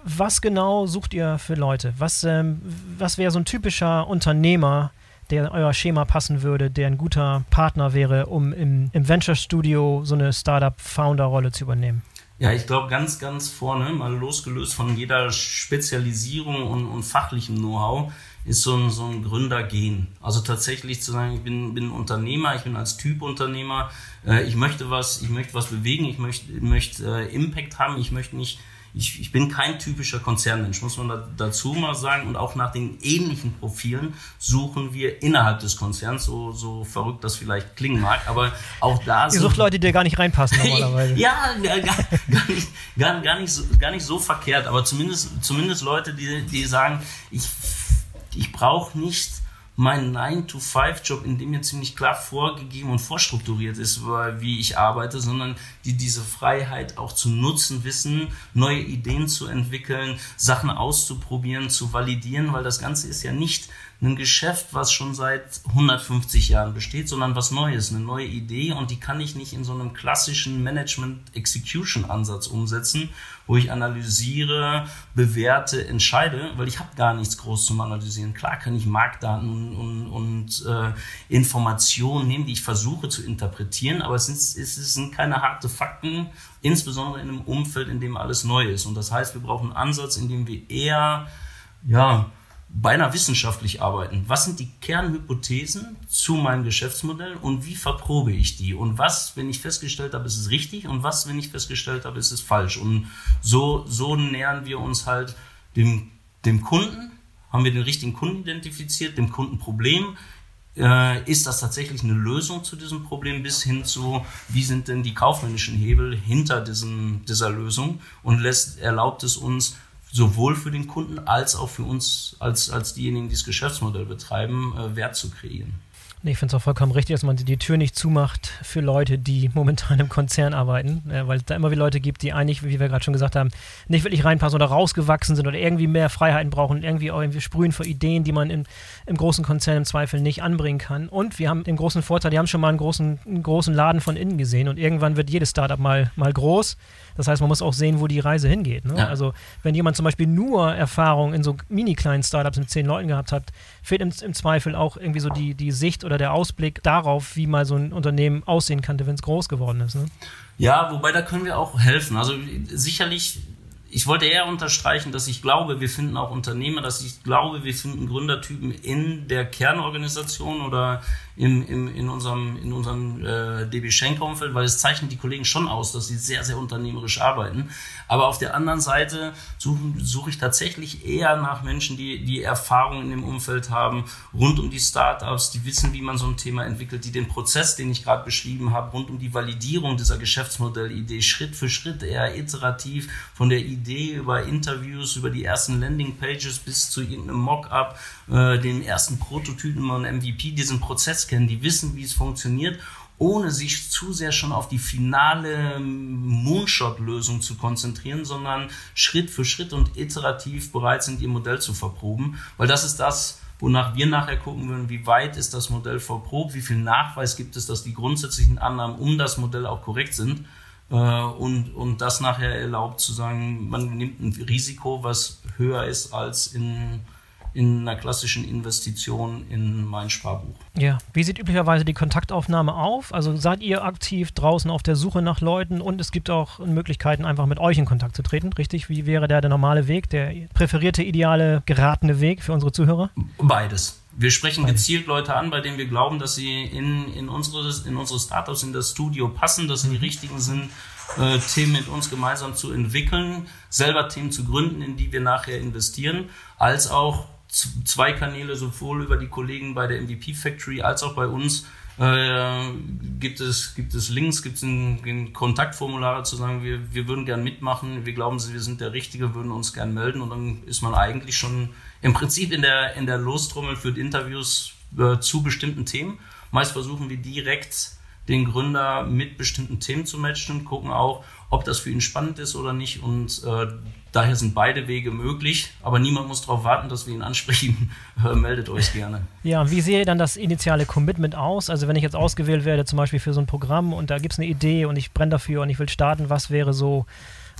Was genau sucht ihr für Leute? Was, ähm, was wäre so ein typischer Unternehmer, der in euer Schema passen würde, der ein guter Partner wäre, um im, im Venture Studio so eine Startup-Founder-Rolle zu übernehmen? Ja, ich glaube ganz, ganz vorne, mal losgelöst von jeder Spezialisierung und, und fachlichem Know-how, ist so ein, so ein Gründergehen. Also tatsächlich zu sagen, ich bin, bin Unternehmer, ich bin als Typ Unternehmer, äh, ich möchte was, ich möchte was bewegen, ich möchte, möchte äh, Impact haben, ich möchte nicht ich, ich bin kein typischer Konzernmensch, muss man da, dazu mal sagen. Und auch nach den ähnlichen Profilen suchen wir innerhalb des Konzerns, so, so verrückt das vielleicht klingen mag, aber auch da. Ihr sucht Leute, die gar nicht reinpassen [laughs] normalerweise. ja, gar, gar, nicht, gar, gar, nicht so, gar nicht so verkehrt, aber zumindest, zumindest Leute, die, die sagen, ich, ich brauche nicht mein 9-to-5-Job, in dem mir ziemlich klar vorgegeben und vorstrukturiert ist, wie ich arbeite, sondern die diese Freiheit auch zu nutzen wissen, neue Ideen zu entwickeln, Sachen auszuprobieren, zu validieren, weil das Ganze ist ja nicht ein Geschäft, was schon seit 150 Jahren besteht, sondern was Neues, eine neue Idee und die kann ich nicht in so einem klassischen Management-Execution-Ansatz umsetzen, wo ich analysiere, bewerte, entscheide, weil ich habe gar nichts groß zum Analysieren. Klar kann ich Marktdaten und, und, und äh, Informationen nehmen, die ich versuche zu interpretieren, aber es sind, es sind keine harte Fakten, insbesondere in einem Umfeld, in dem alles neu ist. Und das heißt, wir brauchen einen Ansatz, in dem wir eher ja, beinahe wissenschaftlich arbeiten. Was sind die Kernhypothesen zu meinem Geschäftsmodell und wie verprobe ich die? Und was, wenn ich festgestellt habe, ist es richtig und was, wenn ich festgestellt habe, ist es falsch? Und so, so nähern wir uns halt dem, dem Kunden, haben wir den richtigen Kunden identifiziert, dem Kundenproblem. Äh, ist das tatsächlich eine Lösung zu diesem Problem bis hin zu, wie sind denn die kaufmännischen Hebel hinter diesem, dieser Lösung und lässt, erlaubt es uns, sowohl für den Kunden als auch für uns als, als diejenigen, die das Geschäftsmodell betreiben, äh, Wert zu kreieren. Ich finde es auch vollkommen richtig, dass man die Tür nicht zumacht für Leute, die [laughs] momentan im Konzern arbeiten, äh, weil es da immer wieder Leute gibt, die eigentlich, wie wir gerade schon gesagt haben, nicht wirklich reinpassen oder rausgewachsen sind oder irgendwie mehr Freiheiten brauchen, irgendwie auch irgendwie sprühen vor Ideen, die man in, im großen Konzern im Zweifel nicht anbringen kann. Und wir haben den großen Vorteil, die haben schon mal einen großen, einen großen Laden von innen gesehen und irgendwann wird jedes Startup mal, mal groß. Das heißt, man muss auch sehen, wo die Reise hingeht. Ne? Ja. Also wenn jemand zum Beispiel nur Erfahrung in so mini kleinen Startups mit zehn Leuten gehabt hat, fehlt im, im Zweifel auch irgendwie so die, die Sicht oder oder der Ausblick darauf, wie mal so ein Unternehmen aussehen könnte, wenn es groß geworden ist. Ne? Ja, wobei da können wir auch helfen. Also sicherlich ich wollte eher unterstreichen, dass ich glaube, wir finden auch Unternehmer, dass ich glaube, wir finden Gründertypen in der Kernorganisation oder im, im, in unserem, in unserem äh, DB Schenker-Umfeld, weil es zeichnet die Kollegen schon aus, dass sie sehr, sehr unternehmerisch arbeiten. Aber auf der anderen Seite suche such ich tatsächlich eher nach Menschen, die, die Erfahrung in dem Umfeld haben, rund um die Startups, die wissen, wie man so ein Thema entwickelt, die den Prozess, den ich gerade beschrieben habe, rund um die Validierung dieser Geschäftsmodellidee Schritt für Schritt eher iterativ von der Idee über Interviews, über die ersten Landingpages bis zu irgendeinem Mockup, äh, dem ersten Prototypen und MVP, diesen Prozess kennen, die wissen, wie es funktioniert, ohne sich zu sehr schon auf die finale Moonshot-Lösung zu konzentrieren, sondern Schritt für Schritt und iterativ bereit sind, ihr Modell zu verproben. Weil das ist das, wonach wir nachher gucken würden, wie weit ist das Modell verprobt, wie viel Nachweis gibt es, dass die grundsätzlichen Annahmen um das Modell auch korrekt sind. Äh, und, und das nachher erlaubt zu sagen, man nimmt ein Risiko, was höher ist als in in einer klassischen Investition in mein Sparbuch. Ja, wie sieht üblicherweise die Kontaktaufnahme auf? Also seid ihr aktiv draußen auf der Suche nach Leuten und es gibt auch Möglichkeiten, einfach mit euch in Kontakt zu treten, richtig? Wie wäre der der normale Weg, der präferierte, ideale, geratene Weg für unsere Zuhörer? Beides. Wir sprechen gezielt Leute an, bei denen wir glauben, dass sie in, in, unsere, in unsere Startups, in das Studio passen, dass sie die mhm. richtigen sind, äh, Themen mit uns gemeinsam zu entwickeln, selber Themen zu gründen, in die wir nachher investieren, als auch zwei Kanäle, sowohl über die Kollegen bei der MVP Factory als auch bei uns. Äh, gibt, es, gibt es Links, gibt es ein, ein Kontaktformulare zu sagen, wir, wir würden gern mitmachen, wir glauben, wir sind der Richtige, würden uns gern melden und dann ist man eigentlich schon im Prinzip in der, in der Lostrommel für Interviews äh, zu bestimmten Themen. Meist versuchen wir direkt den Gründer mit bestimmten Themen zu matchen, gucken auch, ob das für ihn spannend ist oder nicht. Und äh, daher sind beide Wege möglich, aber niemand muss darauf warten, dass wir ihn ansprechen. [laughs] Meldet euch gerne. Ja, wie sehe dann das initiale Commitment aus? Also wenn ich jetzt ausgewählt werde, zum Beispiel für so ein Programm und da gibt es eine Idee und ich brenne dafür und ich will starten, was wäre so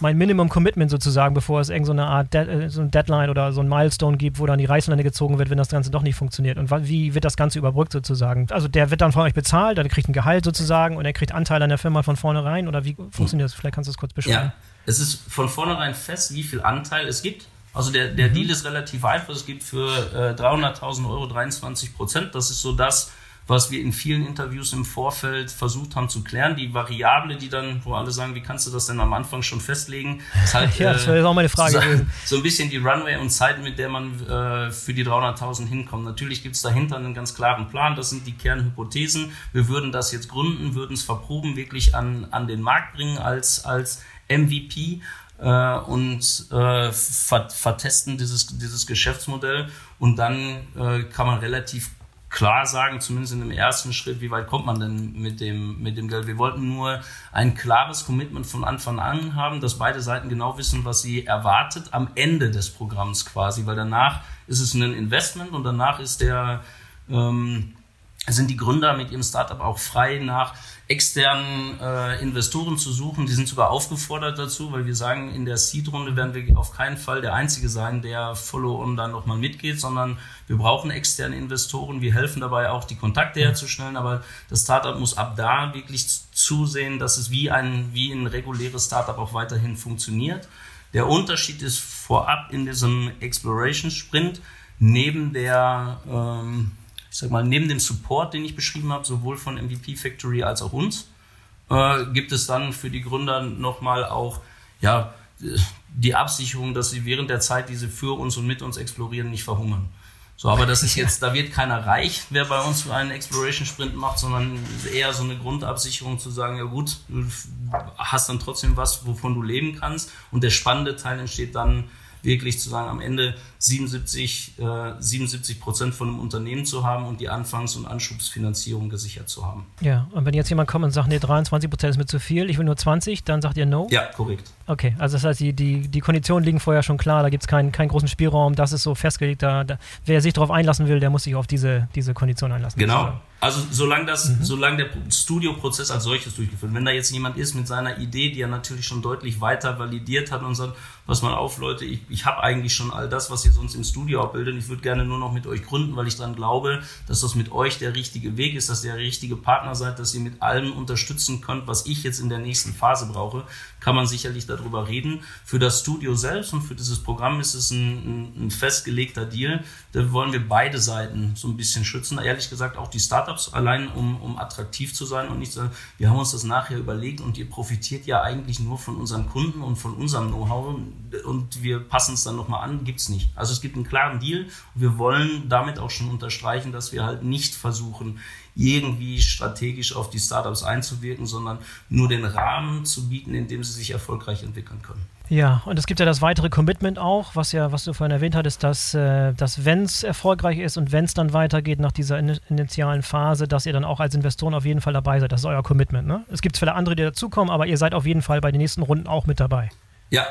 mein Minimum Commitment sozusagen, bevor es irgendeine so Art De äh, so ein Deadline oder so ein Milestone gibt, wo dann die Reißleine gezogen wird, wenn das Ganze doch nicht funktioniert. Und wie wird das Ganze überbrückt sozusagen? Also der wird dann von euch bezahlt, der kriegt ein Gehalt sozusagen und er kriegt Anteil an der Firma von vornherein oder wie funktioniert das? Vielleicht kannst du das kurz beschreiben. Ja, es ist von vornherein fest, wie viel Anteil es gibt. Also der, der mhm. Deal ist relativ einfach. Es gibt für äh, 300.000 Euro 23 Prozent. Das ist so das, was wir in vielen Interviews im Vorfeld versucht haben zu klären. Die Variable, die dann, wo alle sagen, wie kannst du das denn am Anfang schon festlegen? Ist halt, [laughs] ja, das wäre auch meine Frage so. [laughs] So ein bisschen die Runway und Zeit, mit der man äh, für die 300.000 hinkommt. Natürlich gibt es dahinter einen ganz klaren Plan. Das sind die Kernhypothesen. Wir würden das jetzt gründen, würden es verproben, wirklich an, an den Markt bringen als, als MVP äh, und äh, vertesten dieses, dieses Geschäftsmodell und dann äh, kann man relativ klar sagen, zumindest in dem ersten Schritt, wie weit kommt man denn mit dem, mit dem Geld. Wir wollten nur ein klares Commitment von Anfang an haben, dass beide Seiten genau wissen, was sie erwartet am Ende des Programms quasi, weil danach ist es ein Investment und danach ist der, ähm, sind die Gründer mit ihrem Startup auch frei nach externen äh, Investoren zu suchen. Die sind sogar aufgefordert dazu, weil wir sagen, in der Seed-Runde werden wir auf keinen Fall der Einzige sein, der Follow-on dann nochmal mitgeht, sondern wir brauchen externe Investoren. Wir helfen dabei auch, die Kontakte herzustellen, aber das Startup muss ab da wirklich zusehen, dass es wie ein, wie ein reguläres Startup auch weiterhin funktioniert. Der Unterschied ist vorab in diesem Exploration Sprint neben der ähm, ich sag mal, neben dem Support, den ich beschrieben habe, sowohl von MVP Factory als auch uns, äh, gibt es dann für die Gründer nochmal auch, ja, die Absicherung, dass sie während der Zeit, die sie für uns und mit uns explorieren, nicht verhungern. So, aber das ist jetzt, [laughs] da wird keiner reich, wer bei uns einen Exploration Sprint macht, sondern eher so eine Grundabsicherung zu sagen, ja gut, du hast dann trotzdem was, wovon du leben kannst. Und der spannende Teil entsteht dann wirklich zu sagen, am Ende 77, äh, 77 Prozent von einem Unternehmen zu haben und die Anfangs- und Anschubsfinanzierung gesichert zu haben. Ja, und wenn jetzt jemand kommt und sagt, nee, 23 Prozent ist mir zu viel, ich will nur 20, dann sagt ihr No? Ja, korrekt. Okay, also das heißt, die, die, die Konditionen liegen vorher schon klar, da gibt es keinen, keinen großen Spielraum, das ist so festgelegt, da, da, wer sich darauf einlassen will, der muss sich auf diese, diese Kondition einlassen. Genau. Also solange das, mhm. solange der Studioprozess als solches durchgeführt, wenn da jetzt jemand ist mit seiner Idee, die er natürlich schon deutlich weiter validiert hat und sagt, pass mal auf, Leute, ich, ich habe eigentlich schon all das, was ihr sonst im Studio abbildet. Ich würde gerne nur noch mit euch gründen, weil ich daran glaube, dass das mit euch der richtige Weg ist, dass ihr der richtige Partner seid, dass ihr mit allem unterstützen könnt, was ich jetzt in der nächsten Phase brauche. Kann man sicherlich darüber reden. Für das Studio selbst und für dieses Programm ist es ein, ein, ein festgelegter Deal. Da wollen wir beide Seiten so ein bisschen schützen. Ehrlich gesagt auch die Startups allein, um, um attraktiv zu sein und nicht so, wir haben uns das nachher überlegt und ihr profitiert ja eigentlich nur von unseren Kunden und von unserem Know-how und wir passen es dann nochmal an, gibt es nicht. Also es gibt einen klaren Deal wir wollen damit auch schon unterstreichen, dass wir halt nicht versuchen, irgendwie strategisch auf die Startups einzuwirken, sondern nur den Rahmen zu bieten, in dem sie sich erfolgreich entwickeln können. Ja, und es gibt ja das weitere Commitment auch, was ja, was du vorhin erwähnt hattest, dass, äh, dass wenn es erfolgreich ist und wenn es dann weitergeht nach dieser in initialen Phase, dass ihr dann auch als Investoren auf jeden Fall dabei seid. Das ist euer Commitment, ne? Es gibt vielleicht andere, die dazukommen, aber ihr seid auf jeden Fall bei den nächsten Runden auch mit dabei. Ja,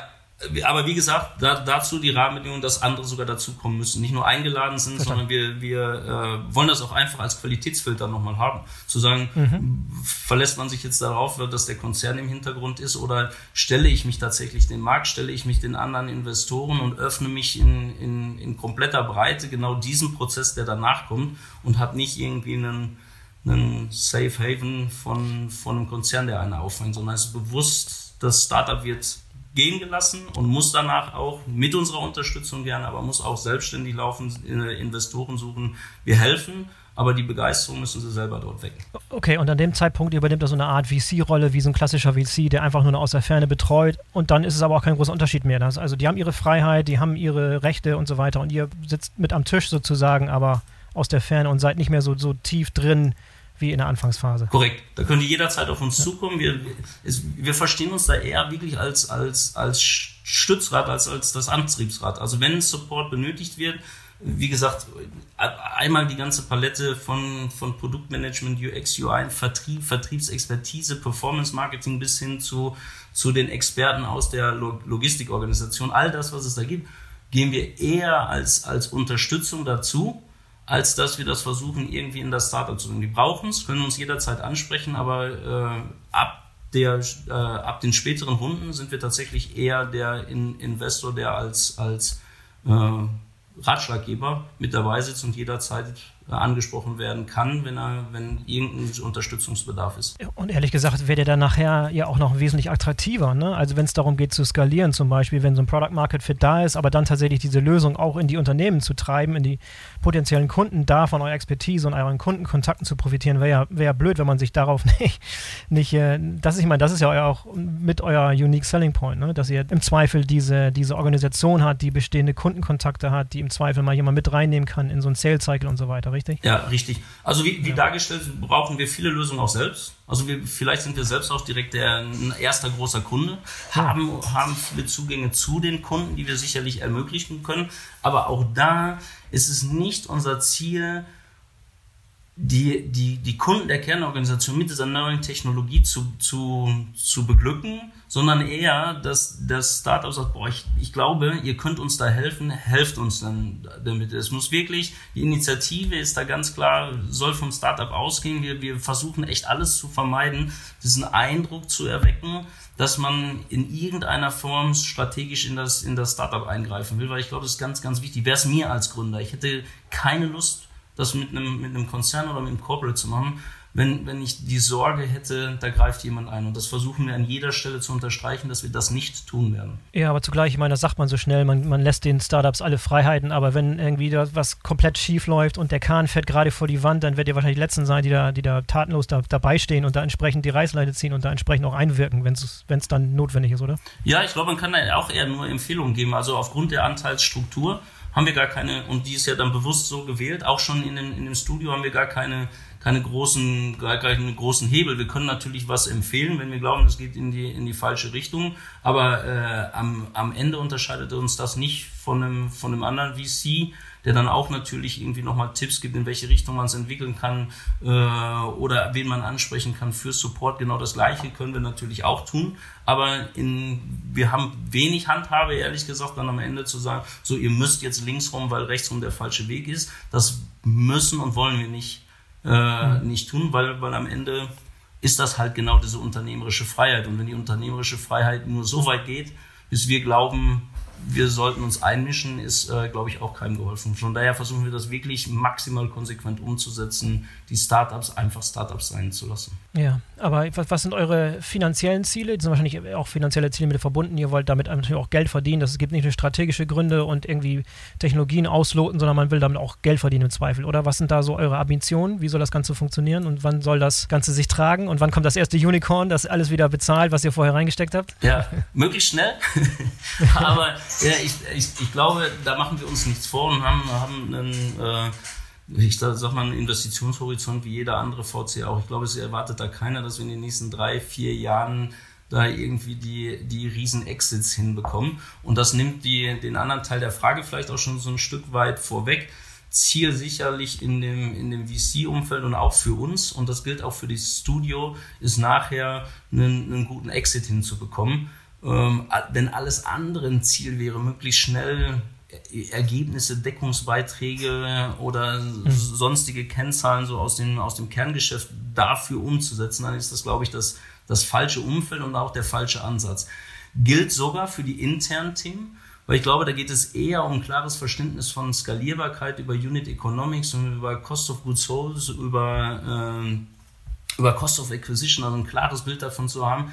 aber wie gesagt, da, dazu die Rahmenbedingungen, dass andere sogar dazukommen müssen. Nicht nur eingeladen sind, Verstanden. sondern wir, wir äh, wollen das auch einfach als Qualitätsfilter nochmal haben. Zu sagen, mhm. verlässt man sich jetzt darauf, dass der Konzern im Hintergrund ist oder stelle ich mich tatsächlich den Markt, stelle ich mich den anderen Investoren und öffne mich in, in, in kompletter Breite genau diesem Prozess, der danach kommt und habe nicht irgendwie einen, einen Safe Haven von, von einem Konzern, der einen auffängt, sondern es ist bewusst, das Startup wird gehen gelassen und muss danach auch mit unserer Unterstützung gerne, aber muss auch selbstständig laufen, äh, Investoren suchen. Wir helfen, aber die Begeisterung müssen sie selber dort wecken. Okay, und an dem Zeitpunkt übernimmt er so eine Art VC-Rolle, wie so ein klassischer VC, der einfach nur aus der Ferne betreut und dann ist es aber auch kein großer Unterschied mehr. Das, also die haben ihre Freiheit, die haben ihre Rechte und so weiter und ihr sitzt mit am Tisch sozusagen, aber aus der Ferne und seid nicht mehr so, so tief drin wie in der Anfangsphase. Korrekt. Da können die jederzeit auf uns ja. zukommen. Wir, es, wir verstehen uns da eher wirklich als, als, als Stützrad, als, als das Antriebsrad. Also wenn Support benötigt wird, wie gesagt, einmal die ganze Palette von, von Produktmanagement, UX, UI, Vertrieb, Vertriebsexpertise, Performance Marketing bis hin zu, zu den Experten aus der Logistikorganisation. All das, was es da gibt, gehen wir eher als, als Unterstützung dazu als dass wir das versuchen, irgendwie in das Startup zu bringen. Die brauchen es, können uns jederzeit ansprechen, aber äh, ab, der, äh, ab den späteren Runden sind wir tatsächlich eher der in Investor, der als, als äh, Ratschlaggeber mit dabei sitzt und jederzeit angesprochen werden kann, wenn er, wenn irgendein Unterstützungsbedarf ist. Und ehrlich gesagt, wäre der dann nachher ja auch noch wesentlich attraktiver. Ne? Also wenn es darum geht zu skalieren, zum Beispiel, wenn so ein Product Market Fit da ist, aber dann tatsächlich diese Lösung auch in die Unternehmen zu treiben, in die potenziellen Kunden da von eurer Expertise und euren Kundenkontakten zu profitieren, wäre ja, wär ja blöd, wenn man sich darauf [laughs] nicht, nicht äh, das ist, ich meine, das ist ja auch mit euer Unique Selling Point, ne? dass ihr im Zweifel diese, diese Organisation hat, die bestehende Kundenkontakte hat, die im Zweifel mal jemand mit reinnehmen kann in so einen Sales Cycle und so weiter richtig? Ja, richtig. Also wie, wie ja. dargestellt, brauchen wir viele Lösungen auch selbst. Also wir, vielleicht sind wir selbst auch direkt der ein erster großer Kunde, haben, haben viele Zugänge zu den Kunden, die wir sicherlich ermöglichen können. Aber auch da ist es nicht unser Ziel, die, die, die Kunden der Kernorganisation mit dieser neuen Technologie zu, zu, zu beglücken, sondern eher, dass das Startup sagt, boah, ich, ich glaube, ihr könnt uns da helfen, helft uns dann damit. Es muss wirklich, die Initiative ist da ganz klar, soll vom Startup ausgehen. Wir, wir versuchen echt alles zu vermeiden, diesen Eindruck zu erwecken, dass man in irgendeiner Form strategisch in das, in das Startup eingreifen will, weil ich glaube, das ist ganz, ganz wichtig. Wäre es mir als Gründer, ich hätte keine Lust, das mit einem, mit einem Konzern oder mit einem Corporate zu machen, wenn, wenn ich die Sorge hätte, da greift jemand ein. Und das versuchen wir an jeder Stelle zu unterstreichen, dass wir das nicht tun werden. Ja, aber zugleich, ich meine, das sagt man so schnell, man, man lässt den Startups alle Freiheiten, aber wenn irgendwie da was komplett schief läuft und der Kahn fährt gerade vor die Wand, dann werdet ihr wahrscheinlich die Letzten sein, die da, die da tatenlos da, dabei stehen und da entsprechend die Reißleine ziehen und da entsprechend auch einwirken, wenn es dann notwendig ist, oder? Ja, ich glaube, man kann da auch eher nur Empfehlungen geben. Also aufgrund der Anteilsstruktur haben wir gar keine, und die ist ja dann bewusst so gewählt, auch schon in dem, in dem Studio haben wir gar keine, keine großen, keine großen Hebel. Wir können natürlich was empfehlen, wenn wir glauben, es geht in die, in die falsche Richtung, aber äh, am, am Ende unterscheidet uns das nicht von einem, von einem anderen VC, der dann auch natürlich irgendwie nochmal Tipps gibt, in welche Richtung man es entwickeln kann äh, oder wen man ansprechen kann für Support. Genau das Gleiche können wir natürlich auch tun. Aber in, wir haben wenig Handhabe, ehrlich gesagt, dann am Ende zu sagen, so ihr müsst jetzt links rum, weil rechts rum der falsche Weg ist. Das müssen und wollen wir nicht, äh, nicht tun, weil, weil am Ende ist das halt genau diese unternehmerische Freiheit. Und wenn die unternehmerische Freiheit nur so weit geht, bis wir glauben, wir sollten uns einmischen, ist, äh, glaube ich, auch keinem geholfen. Von daher versuchen wir das wirklich maximal konsequent umzusetzen, die Startups einfach Startups sein zu lassen. Ja, aber was, sind eure finanziellen Ziele? Die sind wahrscheinlich auch finanzielle Ziele mit verbunden. Ihr wollt damit natürlich auch Geld verdienen. Das, es gibt nicht nur strategische Gründe und irgendwie Technologien ausloten, sondern man will damit auch Geld verdienen im Zweifel. Oder was sind da so eure Ambitionen? Wie soll das Ganze funktionieren und wann soll das Ganze sich tragen? Und wann kommt das erste Unicorn, das alles wieder bezahlt, was ihr vorher reingesteckt habt? Ja, möglichst schnell. [laughs] aber ja, ich, ich, ich glaube, da machen wir uns nichts vor und haben, haben einen. Äh, ich sag mal, einen Investitionshorizont wie jeder andere VC auch. Ich glaube, es erwartet da keiner, dass wir in den nächsten drei, vier Jahren da irgendwie die, die riesen Exits hinbekommen. Und das nimmt die, den anderen Teil der Frage vielleicht auch schon so ein Stück weit vorweg. Ziel sicherlich in dem, in dem VC-Umfeld und auch für uns, und das gilt auch für das Studio, ist nachher einen, einen guten Exit hinzubekommen. Ähm, wenn alles andere ein Ziel wäre, möglichst schnell Ergebnisse, Deckungsbeiträge oder mhm. sonstige Kennzahlen so aus dem, aus dem Kerngeschäft dafür umzusetzen, dann ist das, glaube ich, das, das falsche Umfeld und auch der falsche Ansatz. Gilt sogar für die internen Themen, weil ich glaube, da geht es eher um ein klares Verständnis von Skalierbarkeit über Unit Economics und über Cost of Goods Sold, über, äh, über Cost of Acquisition, also ein klares Bild davon zu haben,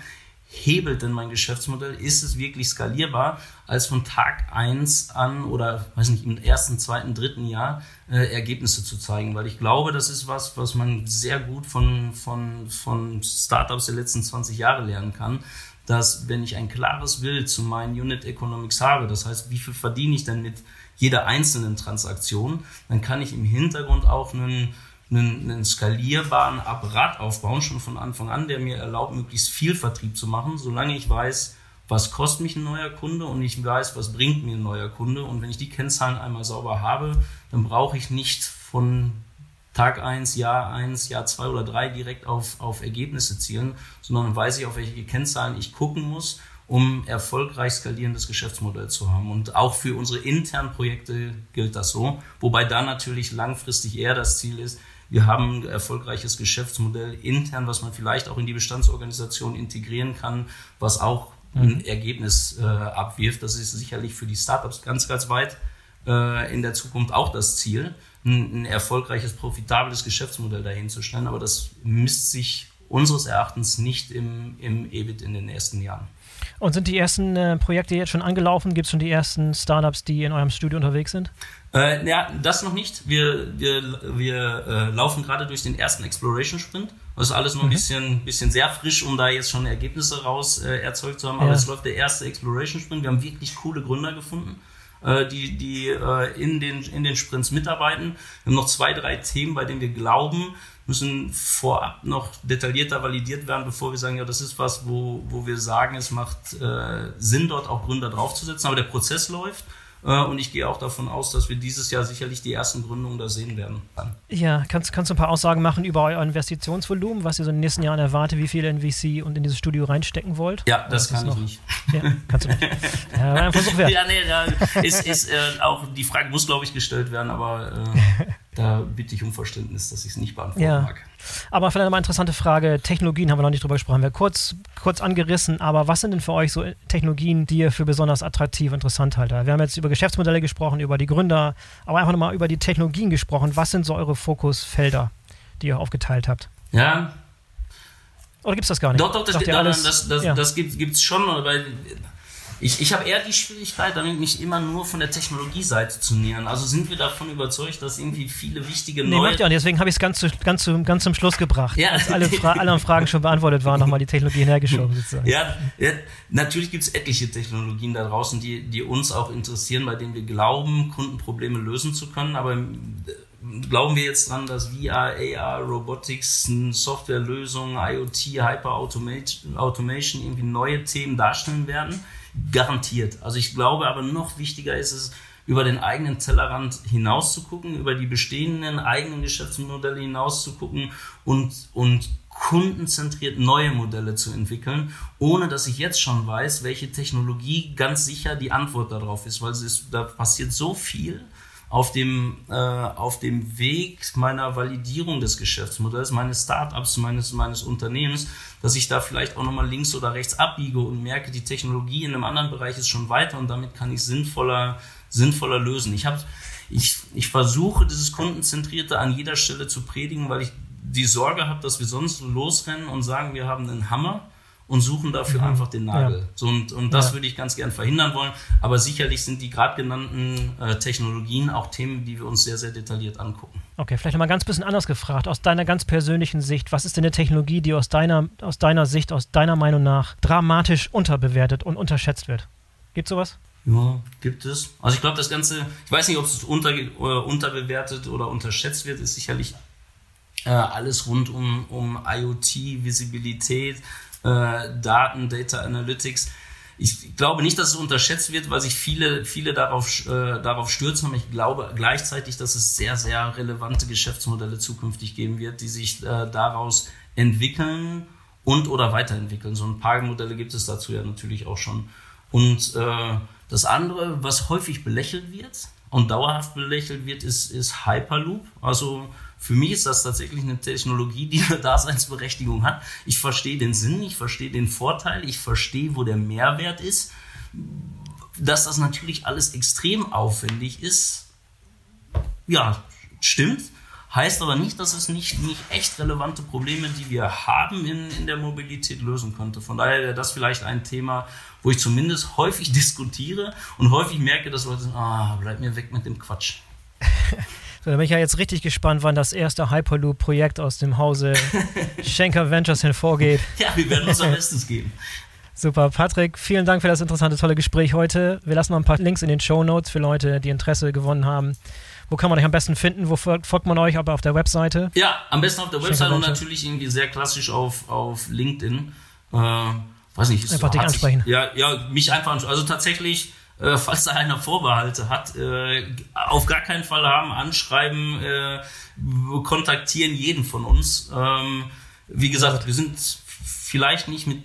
hebelt denn mein Geschäftsmodell? Ist es wirklich skalierbar, als von Tag eins an oder weiß nicht, im ersten, zweiten, dritten Jahr äh, Ergebnisse zu zeigen? Weil ich glaube, das ist was, was man sehr gut von, von, von Startups der letzten 20 Jahre lernen kann. Dass, wenn ich ein klares Bild zu meinen Unit Economics habe, das heißt, wie viel verdiene ich denn mit jeder einzelnen Transaktion, dann kann ich im Hintergrund auch einen einen, einen skalierbaren Apparat aufbauen, schon von Anfang an, der mir erlaubt, möglichst viel Vertrieb zu machen, solange ich weiß, was kostet mich ein neuer Kunde und ich weiß, was bringt mir ein neuer Kunde. Und wenn ich die Kennzahlen einmal sauber habe, dann brauche ich nicht von Tag 1, Jahr 1, Jahr 2 oder 3 direkt auf, auf Ergebnisse zielen, sondern dann weiß ich, auf welche Kennzahlen ich gucken muss, um erfolgreich skalierendes Geschäftsmodell zu haben. Und auch für unsere internen Projekte gilt das so, wobei da natürlich langfristig eher das Ziel ist, wir haben ein erfolgreiches Geschäftsmodell intern, was man vielleicht auch in die Bestandsorganisation integrieren kann, was auch ein mhm. Ergebnis äh, abwirft. Das ist sicherlich für die Startups ganz, ganz weit äh, in der Zukunft auch das Ziel, ein, ein erfolgreiches, profitables Geschäftsmodell dahin zu stellen. Aber das misst sich unseres Erachtens nicht im, im EBIT in den ersten Jahren. Und sind die ersten äh, Projekte jetzt schon angelaufen? Gibt es schon die ersten Startups, die in eurem Studio unterwegs sind? Äh, ja, das noch nicht. Wir, wir, wir äh, laufen gerade durch den ersten Exploration Sprint. Das ist alles noch ein mhm. bisschen, bisschen sehr frisch, um da jetzt schon Ergebnisse raus äh, erzeugt zu haben. Aber ja. es läuft der erste Exploration Sprint. Wir haben wirklich coole Gründer gefunden, äh, die, die äh, in, den, in den Sprints mitarbeiten. Wir haben noch zwei, drei Themen, bei denen wir glauben, müssen vorab noch detaillierter validiert werden, bevor wir sagen, ja, das ist was, wo, wo wir sagen, es macht äh, Sinn, dort auch Gründer draufzusetzen. Aber der Prozess läuft. Äh, und ich gehe auch davon aus, dass wir dieses Jahr sicherlich die ersten Gründungen da sehen werden. Ja, kannst, kannst du ein paar Aussagen machen über euer Investitionsvolumen, was ihr so in den nächsten Jahren erwartet, wie viel in VC und in dieses Studio reinstecken wollt? Ja, das, das kann ich nicht. Ja, kannst du nicht. [laughs] Ja, ein Versuch wert. Ja, nee, da ist, ist äh, auch, die Frage muss, glaube ich, gestellt werden, aber äh, [laughs] da bitte ich um Verständnis, dass ich es nicht beantworten ja. mag. Aber vielleicht mal eine interessante Frage. Technologien haben wir noch nicht drüber gesprochen. Wir kurz, kurz angerissen. Aber was sind denn für euch so Technologien, die ihr für besonders attraktiv, interessant haltet? Wir haben jetzt über Geschäftsmodelle gesprochen, über die Gründer, aber einfach nochmal über die Technologien gesprochen. Was sind so eure Fokusfelder, die ihr aufgeteilt habt? Ja. Oder gibt es das gar nicht? Doch, doch, das, das, das, das, ja. das gibt es schon, weil ich, ich habe eher die Schwierigkeit, damit mich immer nur von der Technologieseite zu nähern. Also sind wir davon überzeugt, dass irgendwie viele wichtige neue... Nee, macht ja nicht. Deswegen habe ich es ganz, zu, ganz, zu, ganz zum Schluss gebracht. Ja. Als alle, Fra alle Fragen schon beantwortet waren, nochmal die Technologie hergeschoben sozusagen. Ja, ja natürlich gibt es etliche Technologien da draußen, die, die uns auch interessieren, bei denen wir glauben, Kundenprobleme lösen zu können. Aber äh, glauben wir jetzt dran, dass VR, AR, Robotics, Softwarelösungen, IoT, Hyper Automation irgendwie neue Themen darstellen werden? Garantiert. Also ich glaube aber noch wichtiger ist es, über den eigenen Tellerrand hinaus zu gucken, über die bestehenden eigenen Geschäftsmodelle hinaus zu gucken und, und kundenzentriert neue Modelle zu entwickeln, ohne dass ich jetzt schon weiß, welche Technologie ganz sicher die Antwort darauf ist, weil es ist, da passiert so viel auf dem, äh, auf dem Weg meiner Validierung des Geschäftsmodells, meines Startups, meines, meines Unternehmens, dass ich da vielleicht auch nochmal links oder rechts abbiege und merke, die Technologie in einem anderen Bereich ist schon weiter und damit kann ich sinnvoller, sinnvoller lösen. Ich, hab, ich, ich versuche, dieses Kundenzentrierte an jeder Stelle zu predigen, weil ich die Sorge habe, dass wir sonst losrennen und sagen, wir haben einen Hammer und suchen dafür mhm. einfach den Nagel. Ja. So, und, und das ja. würde ich ganz gern verhindern wollen. Aber sicherlich sind die gerade genannten äh, Technologien auch Themen, die wir uns sehr, sehr detailliert angucken. Okay, vielleicht nochmal ganz bisschen anders gefragt. Aus deiner ganz persönlichen Sicht, was ist denn eine Technologie, die aus deiner, aus deiner Sicht, aus deiner Meinung nach dramatisch unterbewertet und unterschätzt wird? Gibt sowas? Ja, gibt es. Also ich glaube, das Ganze, ich weiß nicht, ob es unter, äh, unterbewertet oder unterschätzt wird, ist sicherlich äh, alles rund um, um IoT, Visibilität, äh, Daten, Data Analytics. Ich glaube nicht, dass es unterschätzt wird, weil sich viele, viele darauf, äh, darauf stürzen. Aber ich glaube gleichzeitig, dass es sehr, sehr relevante Geschäftsmodelle zukünftig geben wird, die sich äh, daraus entwickeln und oder weiterentwickeln. So ein paar Modelle gibt es dazu ja natürlich auch schon. Und äh, das andere, was häufig belächelt wird und dauerhaft belächelt wird, ist, ist Hyperloop. Also für mich ist das tatsächlich eine Technologie, die eine Daseinsberechtigung hat. Ich verstehe den Sinn, ich verstehe den Vorteil, ich verstehe, wo der Mehrwert ist. Dass das natürlich alles extrem aufwendig ist, ja, stimmt. Heißt aber nicht, dass es nicht, nicht echt relevante Probleme, die wir haben in, in der Mobilität lösen könnte. Von daher wäre das vielleicht ein Thema, wo ich zumindest häufig [laughs] diskutiere und häufig merke, dass Leute sagen, ah, bleib mir weg mit dem Quatsch. [laughs] So, da bin ich ja jetzt richtig gespannt, wann das erste Hyperloop-Projekt aus dem Hause [laughs] Schenker Ventures hervorgeht. Ja, wir werden unser [laughs] Bestes geben. Super, Patrick, vielen Dank für das interessante, tolle Gespräch heute. Wir lassen noch ein paar Links in den Show Notes für Leute, die Interesse gewonnen haben. Wo kann man euch am besten finden? Wo folgt man euch? Aber auf der Webseite? Ja, am besten auf der Webseite und natürlich irgendwie sehr klassisch auf, auf LinkedIn. Äh, weiß nicht. Einfach dich ansprechen. Sich, ja, ja, mich einfach Also tatsächlich äh, falls da einer Vorbehalte hat, äh, auf gar keinen Fall haben, anschreiben, äh, kontaktieren jeden von uns. Ähm, wie gesagt, wir sind vielleicht nicht mit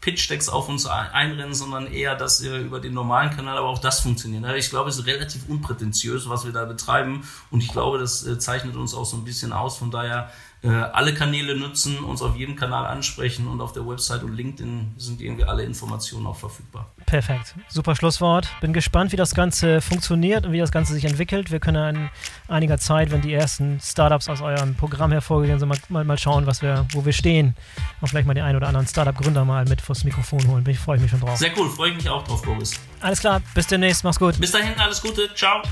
Pitch-Decks auf uns einrennen, sondern eher das über den normalen Kanal, aber auch das funktioniert. Ich glaube, es ist relativ unprätentiös, was wir da betreiben und ich glaube, das äh, zeichnet uns auch so ein bisschen aus. Von daher äh, alle Kanäle nutzen, uns auf jedem Kanal ansprechen und auf der Website und LinkedIn sind irgendwie alle Informationen auch verfügbar. Perfekt. Super Schlusswort. Bin gespannt, wie das Ganze funktioniert und wie das Ganze sich entwickelt. Wir können in einiger Zeit, wenn die ersten Startups aus eurem Programm hervorgehen sind, mal, mal, mal schauen, was wir, wo wir stehen. Und vielleicht mal den einen oder anderen Startup-Gründer mal mit vors Mikrofon holen. Ich freue mich schon drauf. Sehr cool, freue ich mich auch drauf, Boris. Alles klar, bis demnächst. Mach's gut. Bis dahin, alles Gute. Ciao.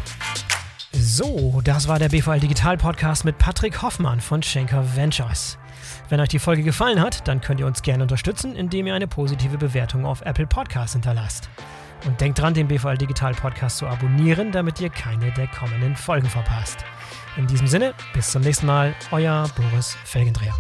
So, das war der BVL Digital Podcast mit Patrick Hoffmann von Schenker Ventures. Wenn euch die Folge gefallen hat, dann könnt ihr uns gerne unterstützen, indem ihr eine positive Bewertung auf Apple Podcasts hinterlasst. Und denkt dran, den BVL Digital Podcast zu abonnieren, damit ihr keine der kommenden Folgen verpasst. In diesem Sinne, bis zum nächsten Mal, euer Boris Felgendreher.